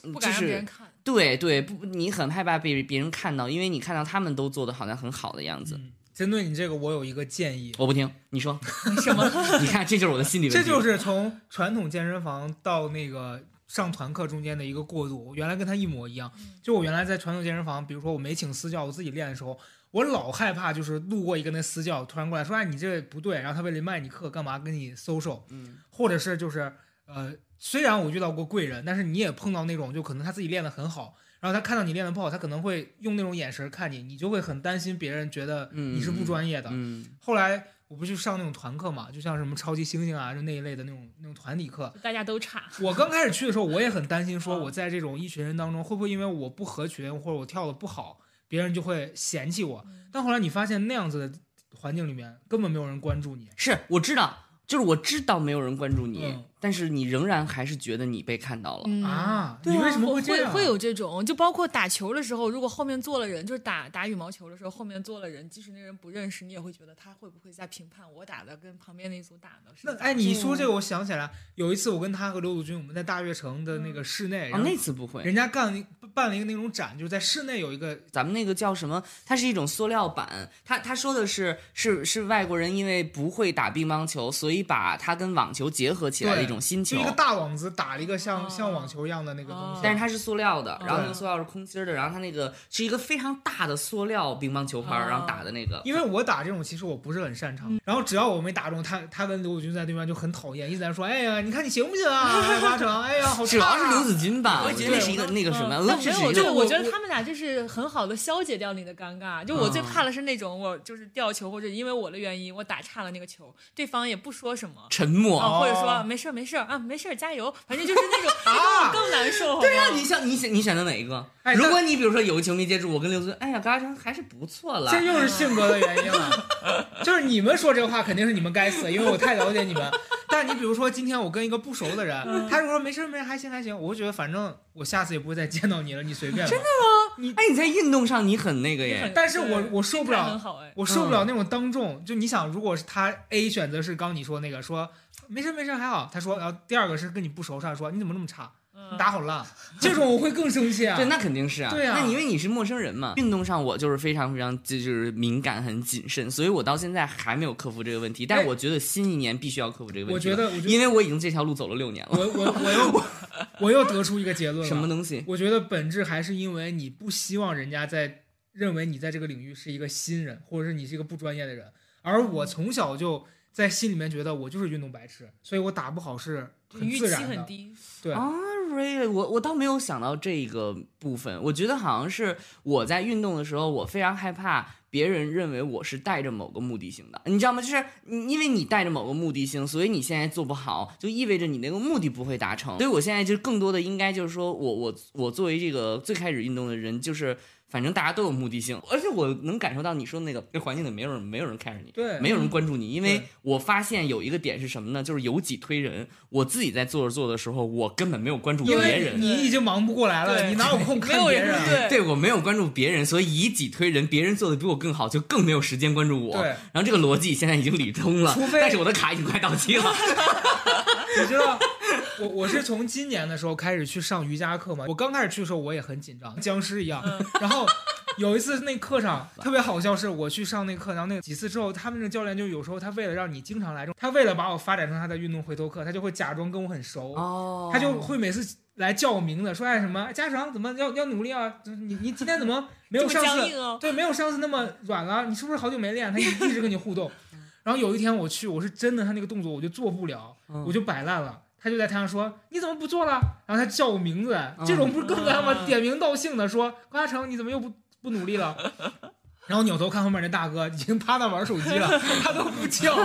嗯不敢让别人看。对对，不，你很害怕被别人看到，因为你看到他们都做的好像很好的样子。针对你这个，我有一个建议，我不听，你说，什么？你看，这就是我的心理问题。这就是从传统健身房到那个上团课中间的一个过渡。我原来跟他一模一样，就我原来在传统健身房，比如说我没请私教，我自己练的时候，我老害怕就是路过一个那私教突然过来说，哎，你这不对，然后他为了卖你课，干嘛跟你 social，嗯或者是就是呃，虽然我遇到过贵人，但是你也碰到那种就可能他自己练得很好。然后他看到你练得不好，他可能会用那种眼神看你，你就会很担心别人觉得你是不专业的。嗯后来我不去上那种团课嘛，就像什么超级星星啊，就那一类的那种那种团体课。大家都差。我刚开始去的时候，我也很担心，说我在这种一群人当中，会不会因为我不合群或者我跳的不好，别人就会嫌弃我。但后来你发现那样子的环境里面，根本没有人关注你。是我知道，就是我知道没有人关注你，嗯但是你仍然还是觉得你被看到了。嗯啊，你为什么会这样啊？会有这种，就包括打球的时候，如果后面坐了人，就是打打羽毛球的时候，后面坐了人，即使那人不认识，你也会觉得他会不会在评判我打的跟旁边那组打的那哎，你说这个，我想起来，有一次我跟他和刘祖军，我们在大悦城的那个室内，啊，然后那次不会，人家干了一办了一个那种展，就是在室内有一个咱们那个叫什么？它是一种塑料板。他他说的是是是外国人因为不会打乒乓球，所以把它跟网球结合起来的一种新球就一。个大网子打了一个像、哦像网球一样的那个东西，哦但是它是塑料的，然后那个塑料是空心儿的，然后它那个是一个非常大的塑料乒乓球拍，哦然后打的那个。因为我打这种其实我不是很擅长，然后只要我没打中，他他跟刘子君在对面就很讨厌，一直在说，哎呀，你看你行不行啊，哎八成，哎呀，好主要是刘子君吧，我觉得那是一个那个什么，嗯呃这是一没有，这个个我觉得他们俩就是很好的消解掉你的尴尬。就我最嗯怕的是那种我就是掉球，或者因为我的原因我打差了那个球，对方也不说什么。沉默。啊，或者哦说没事儿没事儿啊，没事儿加油，反正就是那种 啊更难受。对啊你想你选你选择哪一个？哎如果你比如说有个球没接触，我跟刘子君，哎呀，高嘉诚还是不错了。这又是性格的原因了，就是你们说这话肯定是你们该死，因为我太了解你们。但你比如说今天我跟一个不熟的人，嗯他如果说没事没事还行还行，我会觉得反正我下次也不会再见到你了，你随便吧。真的哎，你在运动上你很那个耶。但是我我受不心态很了，好哎。我受不了那种当众。就你想，如果是他 A 选择是刚你说那个说没事没事还好，他说，然后第二个是跟你不熟，上说你怎么那么差，嗯你打好了，这种我会更生气啊。对，那肯定是啊。对啊那你因为你是陌生人嘛，运动上我就是非常非常就是敏感很谨慎，所以我到现在还没有克服这个问题。但我觉得新一年必须要克服这个问题。我觉得，我觉得因为我已经这条路走了六年了。我我我又 我又得出一个结论了，什么东西？我觉得本质还是因为你不希望人家在认为你在这个领域是一个新人，或者是你是一个不专业的人。而我从小就在心里面觉得我就是运动白痴，所以我打不好是很自然的。很低。对，啊，really？我我倒没有想到这个部分。我觉得好像是我在运动的时候，我非常害怕别人认为我是带着某个目的性的，你知道吗？就是因为你带着某个目的性，所以你现在做不好，就意味着你那个目的不会达成。所以我现在就更多的应该就是说我我我作为这个最开始运动的人，就是。反正大家都有目的性，而且我能感受到你说的那个，那环境里没有人，没有人看着你，对没有人关注你，因为我发现有一个点是什么呢？就是由己推人。我自己在做着做的时候，我根本没有关注别人，你已经忙不过来了，你哪有空 没有看别人？对对我没有关注别人，所以以己推人，别人做的比我更好，就更没有时间关注我。对然后这个逻辑现在已经理通了除，非但是我的卡已经快到期了。你知道，我我是从今年的时候开始去上瑜伽课嘛。我刚开始去的时候我也很紧张，僵尸一样。然后有一次那课上特别好笑，是我去上那课，然后那几次之后，他们那个教练就有时候他为了让你经常来，他为了把我发展成他的运动回头客，他就会假装跟我很熟，哦他就会每次。来叫我名字，说哎什么家长怎么要要努力啊？你你今天怎么 没有上次哦对没有上次那么软了？你是不是好久没练？他一一直跟你互动。然后有一天我去，我是真的他那个动作我就做不了，我就摆烂了。他就在台上说：“你怎么不做了？”然后他叫我名字，这种不是更他妈嗯点名道姓的说：“高嘉诚，你怎么又不不努力了？” 然后扭头看后面那大哥已经趴那玩手机了，他都不叫。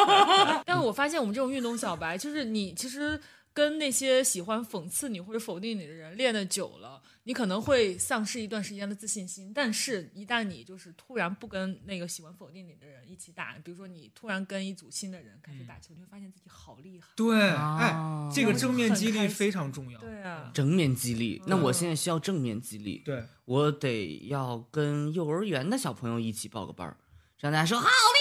但是我发现我们这种运动小白，就是你其实跟那些喜欢讽刺你或者否定你的人练的久了，你可能会丧失一段时间的自信心。但是，一旦你就是突然不跟那个喜欢否定你的人一起打，比如说你突然跟一组新的人开始打球，你会发现自己好厉害。对，哦哎，这个正面激励非常重要。对啊，正面激励，那我现在需要正面激励，对，我得要跟幼儿园的小朋友一起报个班儿，让大家说好厉害。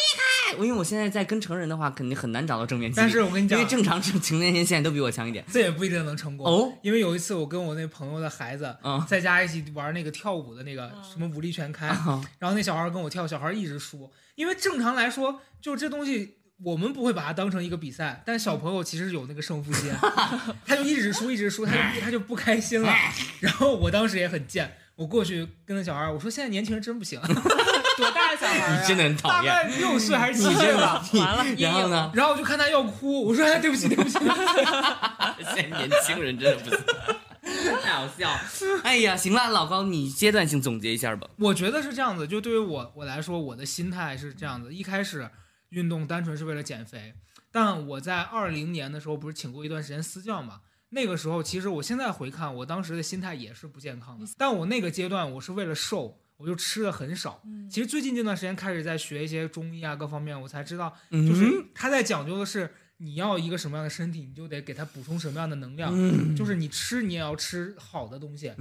因为我现在在跟成人的话，肯定很难找到正面激励。但是我跟你讲因为正常成成年人现在都比我强一点。这也不一定能成功哦。因为有一次我跟我那朋友的孩子嗯在家一起玩那个跳舞的那个什么武力全开，啊然后那小孩跟我跳，小孩一直输。因为正常来说，就这东西我们不会把它当成一个比赛，但小朋友其实有那个胜负心，他就一直输一直输，他就他就不开心了。然后我当时也很贱，我过去跟那小孩我说：“现在年轻人真不行，多大的小孩啊？你真的很讨大厌。概六岁还是七岁吧。”完了，然后呢？然后我就看他要哭，我说：“哎，对不起，对不起。对不起 现在年轻人真的不行，太好笑。哎呀，行了，老高，你阶段性总结一下吧。”我觉得是这样子，就对于我我来说，我的心态是这样子：一开始运动单纯是为了减肥，但我在二零年的时候不是请过一段时间私教嘛？那个时候，其实我现在回看，我当时的心态也是不健康的。但我那个阶段，我是为了瘦，我就吃的很少。其实最近这段时间开始在学一些中医啊，各方面，我才知道，就是他在讲究的是你要一个什么样的身体，你就得给他补充什么样的能量。就是你吃，你也要吃好的东西。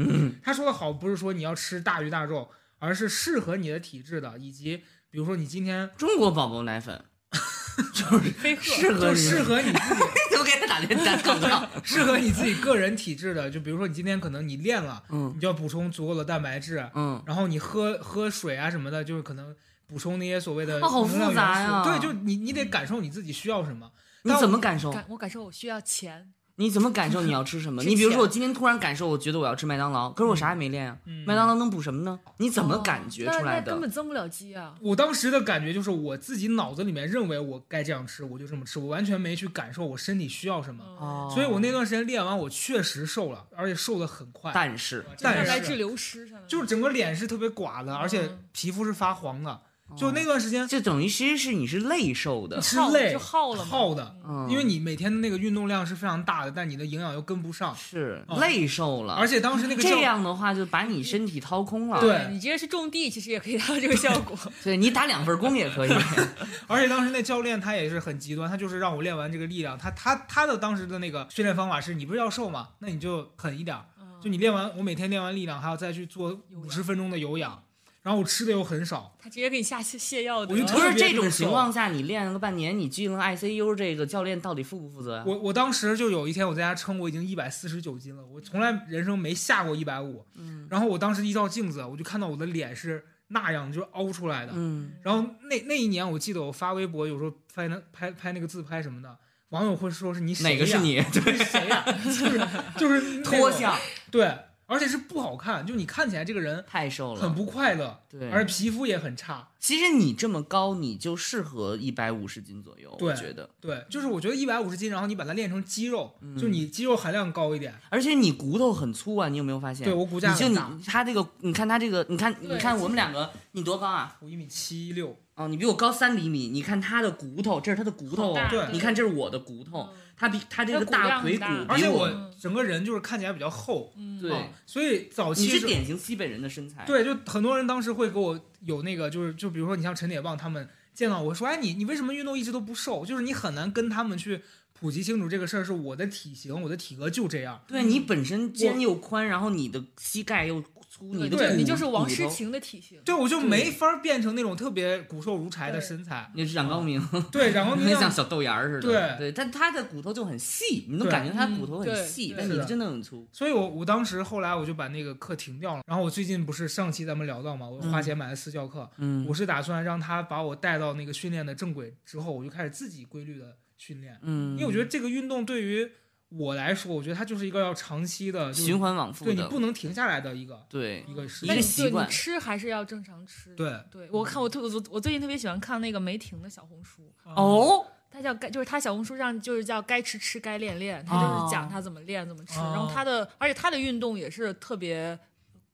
他说的好，不是说你要吃大鱼大肉，而是适合你的体质的，以及比如说你今天中国宝宝奶粉 飞鹤就适合你，适合你自己，打连打广告？适合你自己个人体质的。就比如说你今天可能你练了，嗯你就要补充足够的蛋白质，嗯，然后你喝喝水啊什么的，就是可能补充那些所谓的啊好能量复杂对，就你你得感受你自己需要什么。你怎么感受？感我感受我需要钱，你怎么感受你要吃什么？你比如说，我今天突然感受，我觉得我要吃麦当劳，可是我啥也没练啊。嗯麦当劳能补什么呢？你怎么感觉出来的那根？本增不了肌啊。我当时的感觉就是我自己脑子里面认为我该这样吃，我就这么吃，我完全没去感受我身体需要什么。哦所以我那段时间练完，我确实瘦了，而且瘦的很快。但是但是蛋白质流失就是整个脸是特别寡的，而且嗯皮肤是发黄的。就那段时间就等于其实是你是累瘦的，耗是累就耗了嘛耗的，嗯因为你每天的那个运动量是非常大的，但你的营养又跟不上。是哦累瘦了，而且当时那个教这样的话就把你身体掏空了。对你直接是种地，其实也可以达到这个效果。对你打两份工也可以。而且当时那教练他也是很极端，他就是让我练完这个力量，他他他的当时的那个训练方法是你不是要瘦吗？那你就狠一点儿，就你练完，我每天练完力量还要再去做五十分钟的有氧，然后我吃的又很少，他直接给你下泻泻药的我就。不特别是这种情况下，你练了个半年，你进了 ICU，这个教练到底负不负责呀？我我当时就有一天我在家称我已经一百四十九斤了，我从来人生没下过一百五。嗯然后我当时一照镜子，我就看到我的脸是那样，就是凹出来的。嗯，然后那那一年，我记得我发微博，有时候拍那拍拍那个自拍什么的，网友会说是你谁呀哪个是你？对，是谁呀？就是就是 脱相对，而且是不好看，就你看起来这个人太瘦了，很不快乐，对。而且皮肤也很差。其实你这么高，你就适合一百五十斤左右，对我觉得。对，就是我觉得一百五十斤，然后你把它练成肌肉，嗯就你肌肉含量高一点。而且你骨头很粗啊，你有没有发现？对我骨架你就你，他这个，你看他这个，你看你看我们两个，你多高啊？我一米七六，哦，你比我高三厘米。你看他的骨头，这是他的骨头。对你看这是我的骨头，嗯他比他这个大腿骨比我，而且我整个人就是看起来比较厚，嗯，对啊所以早你是期是典型西北人的身材。对，就很多人当时会给我有那个，就是就比如说你像陈铁棒他们见到我说，哎，你你为什么运动一直都不瘦？就是你很难跟他们去普及清楚这个事儿，是我的体型，我的体格就这样。对你本身肩又宽，然后你的膝盖又粗，你的骨对你就是王诗晴的体型。对，我就没法变成那种特别骨瘦如柴的身材。你是冉高明，对，然后那样很像小豆芽似的。对对，但他的骨头就很细，你能感觉他骨嗯头很细，但你真的很粗。所以我我当时后来我就把那个课停掉了。然后我最近不是上期咱们聊到嘛，我花钱买了私教课，嗯我是打算让他把我带到那个训练的正轨之后，我就开始自己规律的训练。嗯，因为我觉得这个运动对于我来说，我觉得它就是一个要长期的就是循环往复的，对你不能停下来的一个对一个事一个习惯你吃还是要正常吃。对对，我看我特我我最近特别喜欢看那个梅婷的小红书，哦，他叫该就是他小红书上就是叫该吃吃该练练，他哦就是讲他怎么练怎么吃，哦然后他的而且他的运动也是特别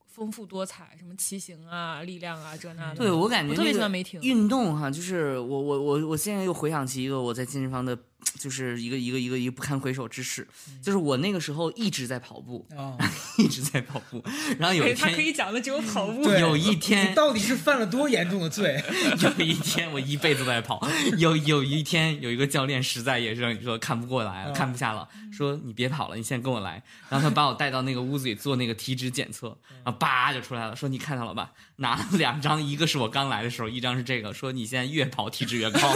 丰富多彩，什么骑行啊、力量啊这那的。对我感觉我特别喜欢梅婷。运动哈，就是我我我我现在又回想起一个我在健身房的，就是一个一个一个一个不堪回首之事，就是我那个时候一直在跑步，哦，一直在跑步，然后有一他可天以讲的只有跑步。对有一天你到底是犯了多严重的罪？有一天我一辈子在跑，有有一天有一个教练实在也是说看不过来看不下了，说你别跑了，你现在跟我来。然后他把我带到那个屋子里做那个体脂检测，然后叭就出来了，说你看到了吧？拿了两张，一个是我刚来的时候，一张是这个，说你现在越跑体脂越高。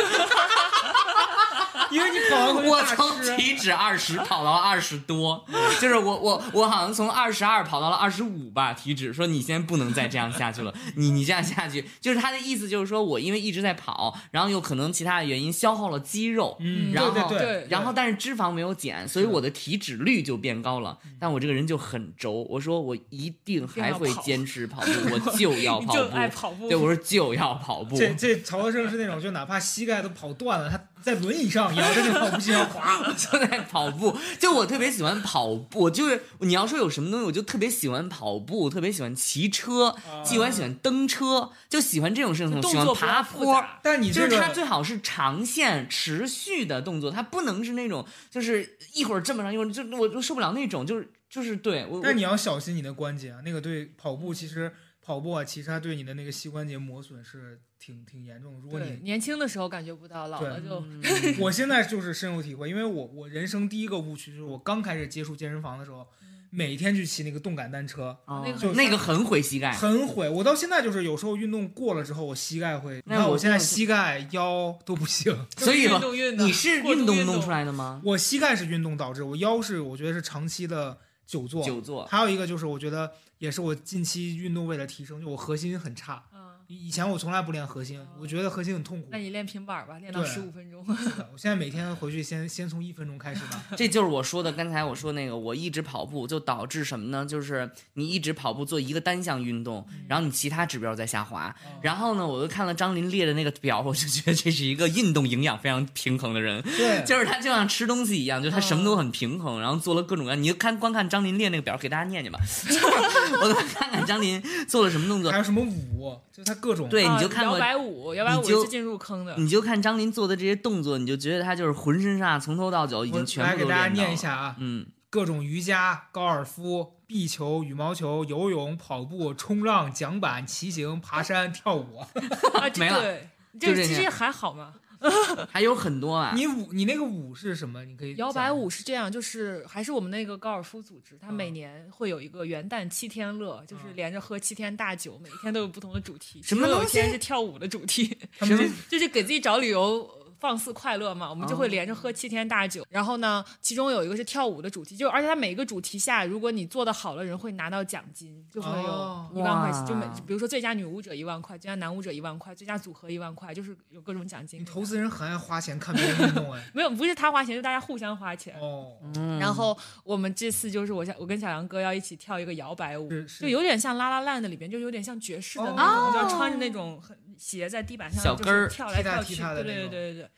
因为你跑我从体脂二十跑到二十多，就是我我我好像从二十二跑到了二十五吧，体脂说你先不能再这样下去了，你你这样下去，就是他的意思就是说我因为一直在跑，然后有可能其他的原因消耗了肌肉，嗯，然后对对对然后但是脂肪没有减，所以我的体脂率就变高了，但我这个人就很轴，我说我一定还会坚持跑步，我就要 跑步，爱跑步。对，我说就要跑步，这这曹德胜是那种，就哪怕膝盖都跑断了，他在轮椅上摇着那个跑步机上滑。就在跑步，就我特别喜欢跑步，我就是你要说有什么东西，我就特别喜欢跑步，特别喜欢骑车，喜欢喜欢蹬车，就喜欢这种事情，喜欢动作爬坡。但你这就是它最好是长线持续的动作，它不能是那种就是一会儿这么长一会儿就我就受不了那种，就是就是对我。但你要小心你的关节啊，那个对跑步其实跑步啊，其实它对你的那个膝关节磨损是挺挺严重的。如果，你年轻的时候感觉不到，老了就嗯 我现在就是深有体会，因为我我人生第一个误区就是我刚开始接触健身房的时候，每天去骑那个动感单车，哦那个很那个很毁膝盖，很毁。我到现在就是有时候运动过了之后，我膝盖会，你看那我我现在膝盖腰都不行。所以运动运的你是运动弄运动出来的吗？我膝盖是运动导致，我腰是我觉得是长期的久坐。久坐，还有一个就是我觉得也是我近期运动为了提升，就我核心很差。嗯，以以前我从来不练核心，我觉得核心很痛苦那。你练平板儿吧，练到对十五分钟。我现在每天回去先先从一分钟开始吧。这就是我说的，刚才我说那个，我一直跑步就导致什么呢？就是你一直跑步做一个单项运动，然后你其他指标在下滑。然后呢，我又看了张琳列的那个表，我就觉得这是一个运动营养非常平衡的人，对，就是他就像吃东西一样，就是他什么都很平衡，然后做了各种各样。你就看光看张琳列那个表，给大家念念吧。我给看看张琳做了什么动作还，有什么舞，就是他各种对，你就看过摆舞，摇摆舞你就是进入坑的。你就看张琳做的这些动作，你就觉得他就是浑身上下从头到脚已经全部都来给大家。念一下啊，嗯，各种瑜伽、高尔夫、壁球、羽毛球、游泳、跑步、冲浪、桨板、骑行、爬山、跳舞。啊，这没了对，就这些这其实还好嘛。还有很多啊。你舞你那个舞是什么？你可以摇摆讲舞是这样，就是还是我们那个高尔夫组织，他每年会有一个元旦七天乐，就是连着喝七天大酒，每一天都有不同的主题。什么有一天是跳舞的主题，什么 就是给自己找理由。放肆快乐嘛，我们就会连着喝七天大酒。然后呢，其中有一个是跳舞的主题，就而且它每一个主题下，如果你做的好了，人会拿到奖金，就会哦有一万块钱，哇就每比如说最佳女舞者一万块，最佳男舞者一万块，最佳组合一万块，就是有各种奖金你。投资人很爱花钱看 别人运动哎。没有，不是他花钱，就大家互相花钱。哦，然后我们这次就是我想我跟小杨哥要一起跳一个摇摆舞，就有点像拉拉烂的里边，就有点像爵士的哦那种，就要穿着那种很鞋在地板上就是小跟儿跳来跳去，踢踏踢踏的对对对对对。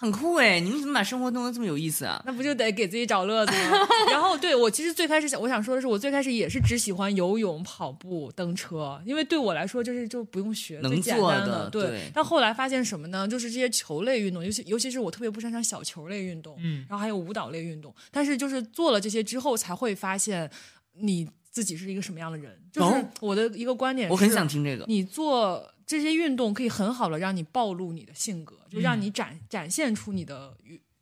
很酷哎！你们怎么把生活弄得这么有意思啊？那不就得给自己找乐子吗？然后对我其实最开始想我想说的是，我最开始也是只喜欢游泳、跑步、蹬车，因为对我来说就是就不用学，能最简单做的对。对但后来发现什么呢？就是这些球类运动，尤其尤其是我特别不擅长小球类运动，嗯然后还有舞蹈类运动，但是就是做了这些之后，才会发现你自己是一个什么样的人。就是哦我的一个观点是，我很想听这个。你做这些运动可以很好的让你暴露你的性格，就让你展、展现出你的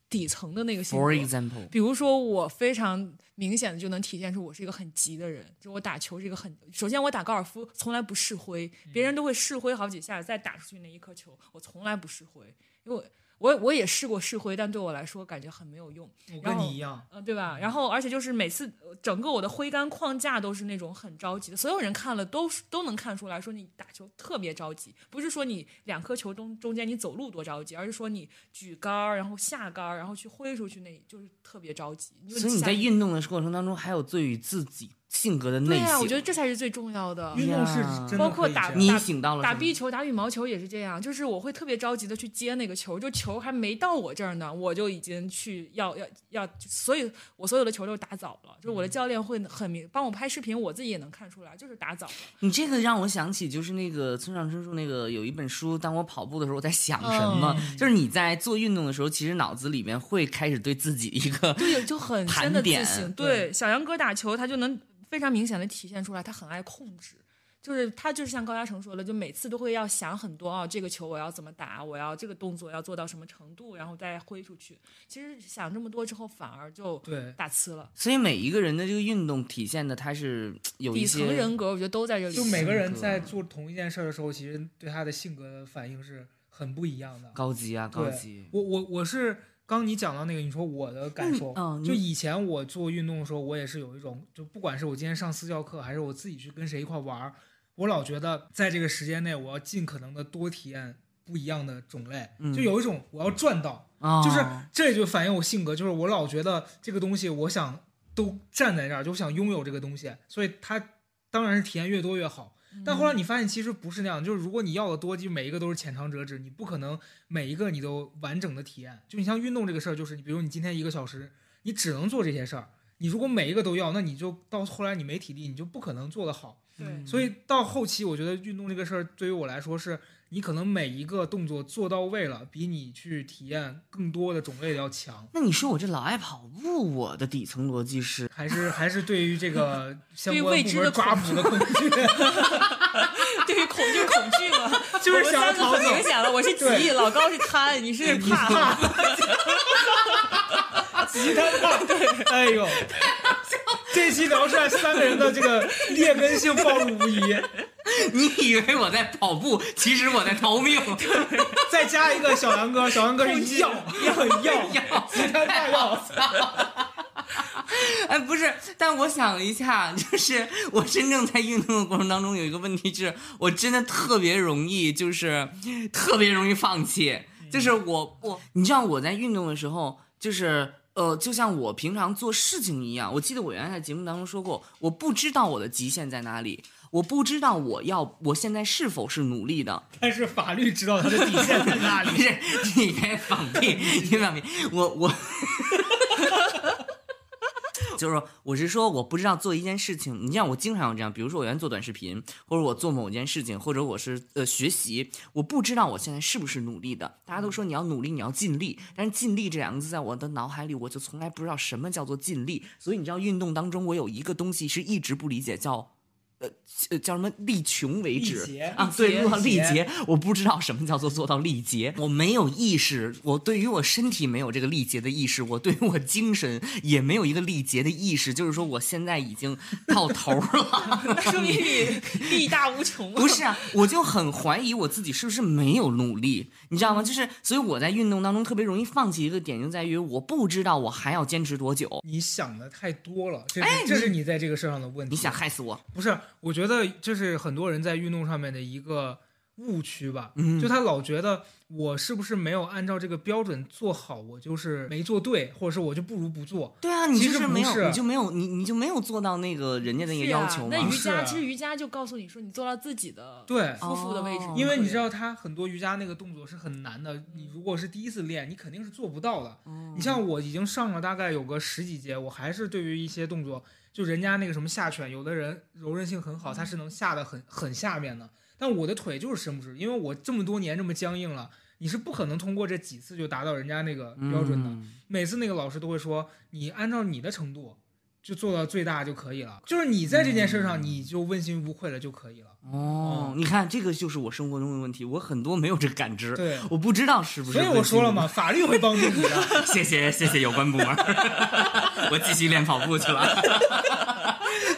底层的那个性格。For example，比如说，我非常明显的就能体现出我是一个很急的人，就我打球是一个很，首先我打高尔夫从来不试挥，别人都会试挥好几下再打出去那一颗球，我从来不试挥，因为我我我也试过试挥，但对我来说感觉很没有用。我然后跟你一样，嗯，对吧？然后而且就是每次呃整个我的挥杆框架都是那种很着急的，所有人看了都都能看出来说你打球特别着急，不是说你两颗球中中间你走路多着急，而是说你举杆儿然后下杆儿然后去挥出去那就是特别着急。因为所以你在运动的过程当中，还有对于自己性格的内省。对呀、我觉得这才是最重要的。运动是真的包括打打是吗壁球、打羽毛球也是这样，就是我会特别着急的去接那个球，就球还没到我这儿呢，我就已经去要要要，所以我所有的球都打早了，就是我的教练会很明帮我拍视频，我自己也能看出来，就是打早了。你这个让我想起，就是那个村上春树那个有一本书，当我跑步的时候，我在想什么？嗯就是你在做运动的时候，其实脑子里面会开始对自己一个对就很深的自盘点信。对对，小杨哥打球，他就能非常明显的体现出来，他很爱控制。就是他就是像高嘉诚说的，就每次都会要想很多啊，这个球我要怎么打，我要这个动作要做到什么程度，然后再挥出去。其实想这么多之后，反而就对打呲了。所以每一个人的这个运动体现的，他是有一底些层人格，我觉得都在这里。就每个人在做同一件事儿的时候，其实对他的性格的反应是很不一样的。高级啊，高对级。我我我是刚你讲到那个，你说我的感受，就以前我做运动的时候，我也是有一种，就不管是我今天上私教课，还是我自己去跟谁一块玩儿，我老觉得在这个时间内，我要尽可能的多体验不一样的种类，嗯就有一种我要赚到，哦就是这就反映我性格，就是我老觉得这个东西，我想都站在这儿，就想拥有这个东西，所以它当然是体验越多越好。但后来你发现其实不是那样，就是如果你要的多，就每一个都是浅尝辄止，你不可能每一个你都完整的体验。就你像运动这个事儿，就是你比如你今天一个小时，你只能做这些事儿，你如果每一个都要，那你就到后来你没体力，你就不可能做得好。对，所以到后期，我觉得运动这个事儿对于我来说是，你可能每一个动作做到位了，比你去体验更多的种类要强。那你说我这老爱跑步，我的底层逻辑是，还是还是对于这个 相对于关部门未知的抓捕的恐惧 对于恐惧恐惧嘛，就是想要逃走很明显了，我是对急，老高是贪，你是你怕。怕，极端怕，哎呦，这期聊出来三个人的这个劣根性暴露无遗，你以为我在跑步，其实我在逃命。再加一个小杨哥，小杨哥是药药药要极端大药，哎，不是，但我想了一下，就是我真正在运动的过程当中有一个问题就是，我真的特别容易，就是特别容易放弃。就是我我，你知道我在运动的时候，就是呃，就像我平常做事情一样。我记得我原来在节目当中说过，我不知道我的极限在哪里，我不知道我要我现在是否是努力的。但是法律知道他的底线在哪里。是，你别放屁，你别放屁，我我。就是说，我是说，我不知道做一件事情，你像我经常有这样，比如说我原来做短视频，或者我做某件事情，或者我是呃学习，我不知道我现在是不是努力的。大家都说你要努力，你要尽力，但是尽力这两个字在我的脑海里，我就从来不知道什么叫做尽力。所以你知道，运动当中我有一个东西是一直不理解，叫呃叫什么力穷为止啊，对，做到力力竭竭，我不知道什么叫做做到力竭，我没有意识，我对于我身体没有这个力竭的意识，我对于我精神也没有一个力竭的意识，就是说我现在已经到头了。那说明你 力大无穷啊。不是啊，我就很怀疑我自己是不是没有努力，你知道吗？就是所以我在运动当中特别容易放弃一个点，就在于我不知道我还要坚持多久。你想的太多了，这是、这是你在这个事上的问题。哎你想害死我？不是？我觉得这是很多人在运动上面的一个误区吧。嗯就他老觉得我是不是没有按照这个标准做好，我就是没做对，或者是我就不如不做。对啊，你其实就是没有，你就没有，你你就没有做到那个人家的那个要求吗？那瑜伽啊其实瑜伽就告诉你说，你做到自己的对，舒服的位置哦，因为你知道，他很多瑜伽那个动作是很难的，你如果是第一次练，你肯定是做不到的。你像我已经上了大概有个十几节，我还是对于一些动作，就人家那个什么下犬，有的人柔韧性很好，他是能下的很很下面的，但我的腿就是伸不直，因为我这么多年这么僵硬了，你是不可能通过这几次就达到人家那个标准的。嗯每次那个老师都会说，你按照你的程度。就做到最大就可以了，就是你在这件事上你就问心无愧了就可以了。哦，你看，这个就是我生活中的问题，我很多没有这个感知，对我不知道是不是。所以我说了嘛，，法律会帮助你的。谢谢谢谢有关部门，我继续练跑步去了。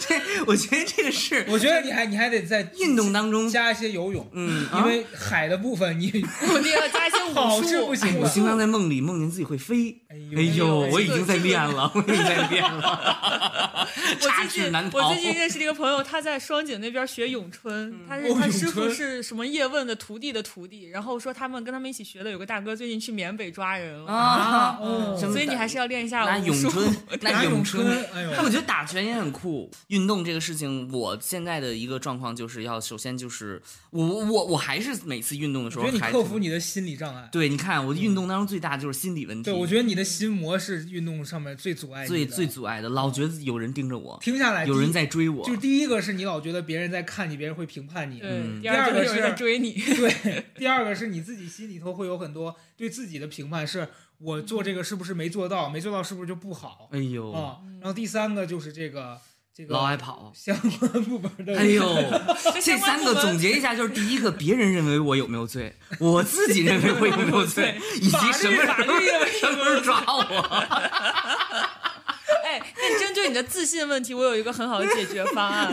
对，我觉得这个是我觉得你还你还得在运动当中，加一些游泳，嗯，因为海的部分你我定要加一些跑武术。是不行。我经常在梦里梦见自己会飞。哎哎呦，我已经在练了，我已经在练了，我 插最近。我最近认识了一个朋友，他在双井那边学咏春，他是他师傅是什么叶问的徒弟的徒弟，然后说他们跟他们一起学的有个大哥最近去缅北抓人了，啊，所以你还是要练一下拿武术。咏春，拿咏咏春。哎呦，但我觉得打拳也很酷。运动这个事情，我现在的一个状况就是要首先就是我我我还是每次运动的时候我觉得你克服你的心理障碍。对，你看我运动当中最大的就是心理问题。对，我觉得你的心魔是运动上面最阻碍最最阻碍的，老觉得有人盯着我，停下来，有人在追我。就是第一个是你老觉得别人在看你，别人会评判你。嗯第二个第二个是有人在追你。对，第二个是你自己心里头会有很多对自己的评判，是我做这个是不是没做到，没做到是不是就不好哎呦，啊？然后第三个就是这个这个老爱跑。相关部门的，哎呦，这三个总结一下，就是第一个，别人认为我有没有罪，我自己认为我有没有罪，以及什么时候什么时候抓我。哎，那针对你的自信问题，我有一个很好的解决方案。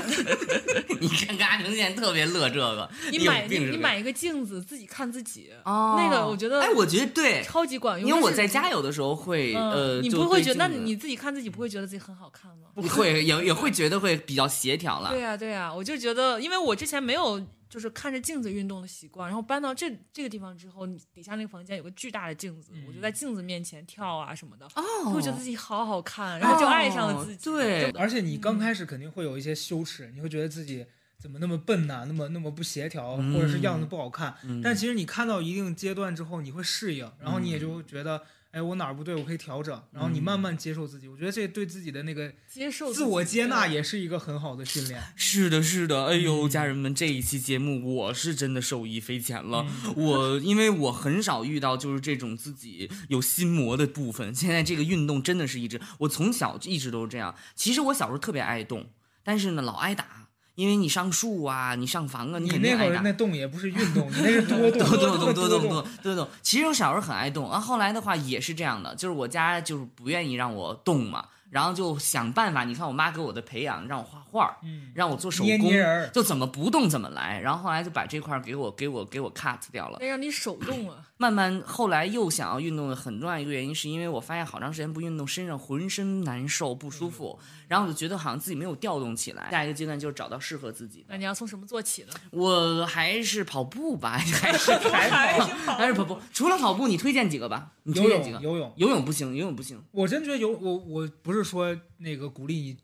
你看阿成现在特别乐这个，你买你买一个镜子，自己看自己。哦，那个我觉得哎，我觉得对，超级管用。因为我在家有的时候会嗯呃，你不会觉得，那你自己看自己不会觉得自己很好看吗？不会也也会觉得会比较协调了对。呀、对呀、我就觉得，因为我之前没有就是看着镜子运动的习惯，然后搬到这这个地方之后，你底下那个房间有个巨大的镜子，我就在镜子面前跳啊什么的，哦会觉得自己好好看，然后就爱上了自己。哦对而且你刚开始肯定会有一些羞耻，你会觉得自己怎么那么笨呐、那么那么不协调，嗯或者是样子不好看。嗯但其实你看到一定阶段之后，你会适应，然后你也就觉得，哎，我哪儿不对，我可以调整，然后你慢慢接受自己。我觉得这对自己的那个接受自我接纳也。是一个很好的训练。是的，是的，哎嗯呦，家人们，这一期节目我是真的受益匪浅了。嗯我因为我很少遇到就是这种自己有心魔的部分。现在这个运动真的是一直，我从小一直都是这样。其实我小时候特别爱动，但是呢老挨打，因为你上树啊，你上房啊，你肯定挨打那会儿那。动也不是运动，你那是多动，多动动多多动动多动。其实我小时候很爱动，啊，后来的话也是这样的，就是我家就是不愿意让我动嘛，然后就想办法。你看我妈给我的培养，让我画画，嗯，让我做手工，捏人就怎么不动怎么来。然后后来就把这块儿给我给我给我 cut 掉了。得让你手动啊！慢慢后来又想要运动的很重要一个原因，是因为我发现好长时间不运动，身上浑身难受不舒服，然后我就觉得好像自己没有调动起来。下一个阶段就是找到适合自己的。那你要从什么做起呢？我还是跑步吧，还是还跑还是跑步。除了跑步，你推荐几个吧？你推游荐几个？泳游泳。游泳不行，游泳不行。我真觉得游我我不是说那个鼓励你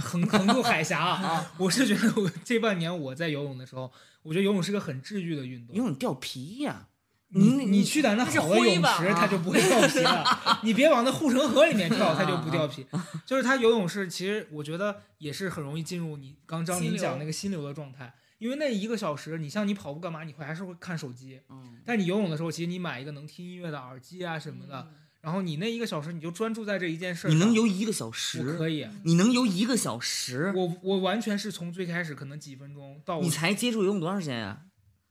横 横渡海峡 啊，我是觉得我这半年我在游泳的时候，我觉得游泳是个很治愈的运动。游泳掉皮呀、你你你去点那好的泳池，它就不会掉皮了。你别往那护城河里面跳，它就不掉皮。就是它游泳是，其实我觉得也是很容易进入你刚张心流琳讲那个心流的状态。因为那一个小时，你像你跑步干嘛，你会还是会看手机。嗯但你游泳的时候，其实你买一个能听音乐的耳机啊什么的，嗯然后你那一个小时你就专注在这一件事儿你。能游一个小我时？可以，你能游一个小时？我我完全是从最开始可能几分钟到你才接触游泳多长时间呀、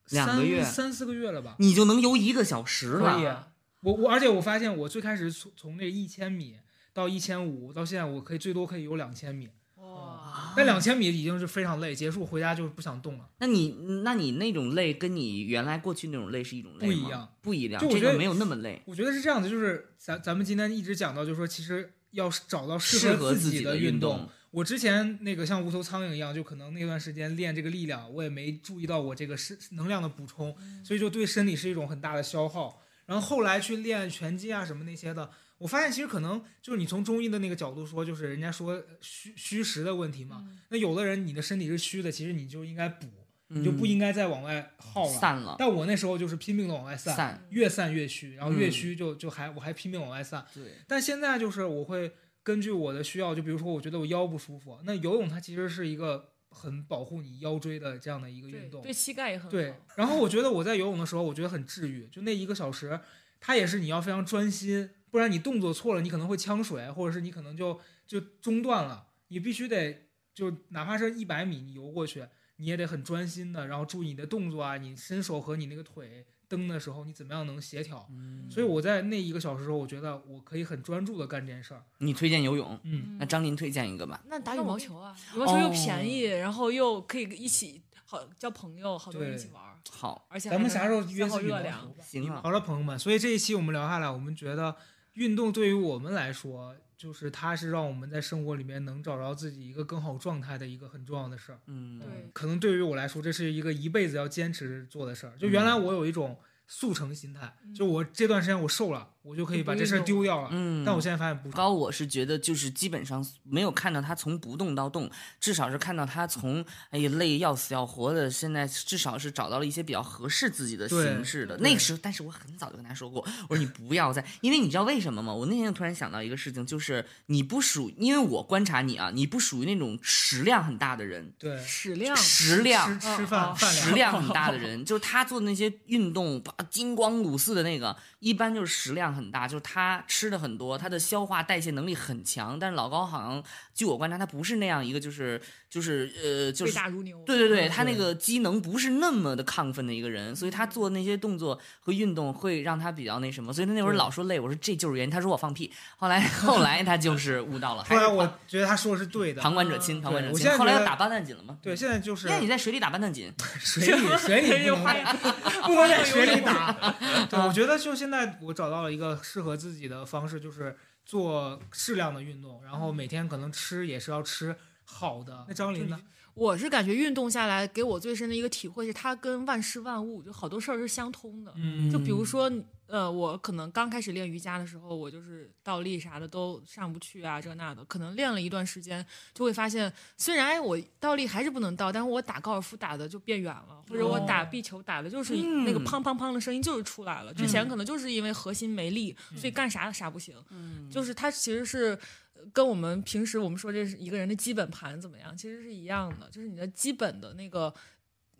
两三个月三四个月了吧？你就能游一个小时可以了。，我我而且我发现我最开始从从那一千米到一千五，到现在我可以最多可以游两千米，哇，那两千米已经是非常累，结束回家就是不想动了。那你那你那种累跟你原来过去那种累是一种累？不一样，不一样。就我觉得这个没有那么累，我觉得是这样的，就是咱咱们今天一直讲到，就是说其实要找到适合自己的运动。我之前那个像无头苍蝇一样，就可能那段时间练这个力量，我也没注意到我这个是能量的补充，所以就对身体是一种很大的消耗。然后后来去练拳击啊什么那些的，我发现其实可能就是你从中医的那个角度说，就是人家说虚虚实的问题嘛。那有的人你的身体是虚的，其实你就应该补，你就不应该再往外耗散了，但我那时候就是拼命的往外散，散。越散越虚，然后越嗯虚就就还我还拼命往外散。对，但现在就是我会根据我的需要，就比如说我觉得我腰不舒服，那游泳它其实是一个很保护你腰椎的这样的一个运动。对对，膝盖也很好。对，然后我觉得我在游泳的时候，我觉得很治愈，就那一个小时，它也是你要非常专心，不然你动作错了，你可能会呛水，或者是你可能就就中断了，你必须得就哪怕是一百米你游过去，你也得很专心的，然后注意你的动作啊，你伸手和你那个腿蹬的时候，你怎么样能协调。嗯所以我在那一个小时的时候，我觉得我可以很专注的干这件事儿。你推荐游泳，嗯，那张琳推荐一个吧。那打羽毛球啊，羽毛球又哦便宜，然后又可以一起好交朋友，好多人一起玩儿，好，而且咱们还能啥时候约消耗次羽毛球热量？行啊，好了，朋友们，所以这一期我们聊下来，我们觉得运动对于我们来说，就是它是让我们在生活里面能找着自己一个更好状态的一个很重要的事儿。嗯，对可能对于我来说，这是一个一辈子要坚持做的事儿。就原来我有一种速成心态，就我这段时间我瘦了，我就可以把这事儿丢掉了。嗯，但我现在发现不，高，我是觉得就是基本上没有看到他从不动到动，至少是看到他从哎呀累要死要活的，现在至少是找到了一些比较合适自己的形式的。那个时候，但是我很早就跟他说过，我说你不要再，因为你知道为什么吗？我那天突然想到一个事情，就是你不属，因为我观察你啊，你不属于那种食量很大的人，对，食量食量吃吃饭食量很大的 人，就是他做的那些运动，把金光五四的那个，一般就是食量很大，就是他吃的很多，他的消化代谢能力很强。但是老高好像，据我观察，他不是那样一个，就是就是呃，就是大如牛。对对对，他那个机能不是那么的亢奋的一个人，所以他做那些动作和运动会让他比较那什么，所以他那会儿老说累，我说这就是原因。他说我放屁，后来后来他就是悟到了，后来我觉得他说的是对的。旁观者清，旁观者清。后来要打八段锦了吗？对，现在就是现在你在水里打八段锦，水里水里不能，不能在水里打。对，我觉得就现在我找到了一个适合自己的方式，就是做适量的运动，然后每天可能吃也是要吃好的。那张琳呢？我是感觉运动下来给我最深的一个体会是，它跟万事万物就好多事儿是相通的。嗯就比如说，呃，我可能刚开始练瑜伽的时候，我就是倒立啥的都上不去啊，这那的。可能练了一段时间，就会发现，虽然哎我倒立还是不能倒，但是我打高尔夫打的就变远了，或者我打壁球打的就是那个嗯砰砰砰的声音就是出来了。之前可能就是因为核心没力，所以干啥啥不行。嗯就是它其实是。呃跟我们平时我们说这是一个人的基本盘怎么样，其实是一样的，就是你的基本的那个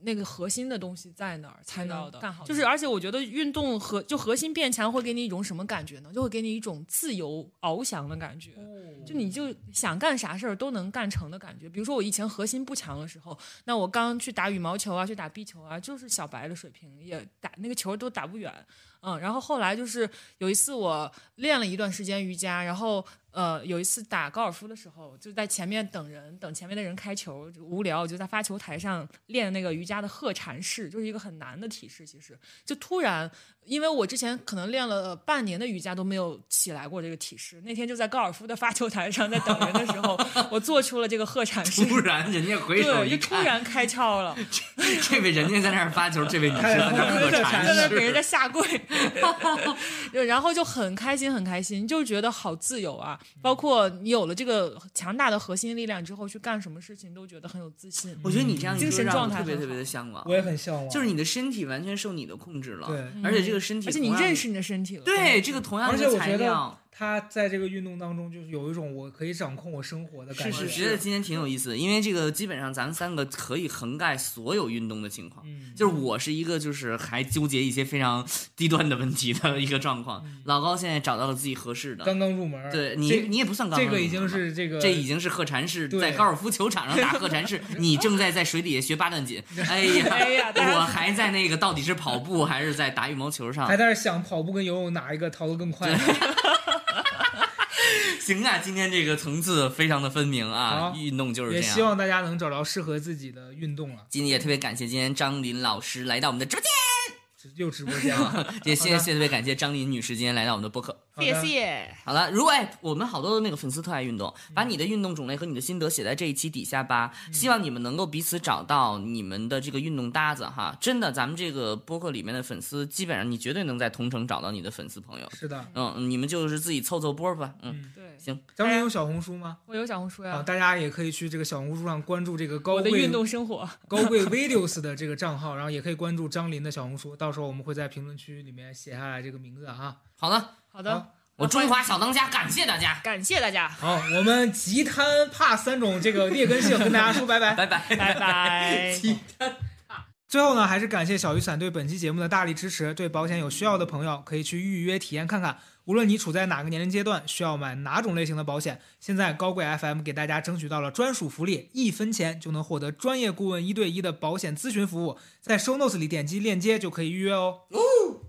那个核心的东西在哪儿才能干好。就是而且我觉得运动核就核心变强会给你一种什么感觉呢？就会给你一种自由翱翔的感觉。就你就想干啥事儿都能干成的感觉。比如说我以前核心不强的时候，那我刚去打羽毛球啊，去打壁球啊，就是小白的水平，也打那个球都打不远。嗯，然后后来就是有一次我练了一段时间瑜伽，然后呃有一次打高尔夫的时候，就在前面等人，等前面的人开球，无聊，我就在发球台上练那个瑜伽的鹤禅式，就是一个很难的体式，其实就突然。因为我之前可能练了半年的瑜伽都没有起来过这个体式，那天就在高尔夫的发球台上，在等人的时候，我做出了这个鹤蝉式，突然人家回手对，一看，就突然开窍了，这位人家在那儿发球，这位女士在那儿喝在那禅给人家。下跪，对然后就很开心，很开心，就觉得好自由啊。包括你有了这个强大的核心力量之后，去干什么事情都觉得很有自信。我觉得你这样一精神状态特别特别的向往我，也很向往。就是你的身体完全受你的控制了，对而且这个身体，而且你认识。你的身体了，对这个同样的而且我觉得材料，他在这个运动当中就是有一种我可以掌控我生活的感觉。我觉得今天挺有意思的，因为这个基本上咱们三个可以横盖所有运动的情况。嗯，就是我是一个就是还纠结一些非常低端的问题的一个状况。老高现在找到了自己合适的，刚刚入门，对你你也不算刚刚这个已经是这个这已经是贺禅式对在高尔夫球场上打贺禅式，你正在在水底下学八段锦。哎呀，哎呀我还在那个到底是跑步还是在打羽毛球上还？在那想跑步跟游泳哪一个逃得更快。行啊，今天这个层次非常的分明啊，运动就是这样。希望大家能找到适合自己的运动了。今天也特别感谢今天张琳老师来到我们的直播间，又直播间了，也谢谢特别感谢张琳女士今天来到我们的播客。谢谢。好了，如果哎，我们好多的那个粉丝特爱运动，把你的运动种类和你的心得写在这一期底下吧。希望你们能够彼此找到你们的这个运动搭子哈。真的，咱们这个播客里面的粉丝，基本上你绝对能在同城找到你的粉丝朋友。是的。嗯，你们就是自己凑凑波吧。嗯，嗯，对，行，张琳有小红书吗？我有小红书啊，呀，大家也可以去这个小红书上关注这个高贵我的运动生活。高贵 videos 的这个账号，然后也可以关注张林的小红书，到时候我们会在评论区里面写下来这个名字啊。好的，好的好，我中华小当家，感谢大家，感谢大家，好，我们吉贪怕三种这个劣根性，跟大家说拜拜。拜拜。拜拜。最后呢，还是感谢小雨伞对本期节目的大力支持。对保险有需要的朋友，可以去预约体验看看。无论你处在哪个年龄阶段，需要买哪种类型的保险，现在高贵 FM 给大家争取到了专属福利，一分钱就能获得专业顾问一对一的保险咨询服务。在 show notes 里点击链接就可以预约哦。OK。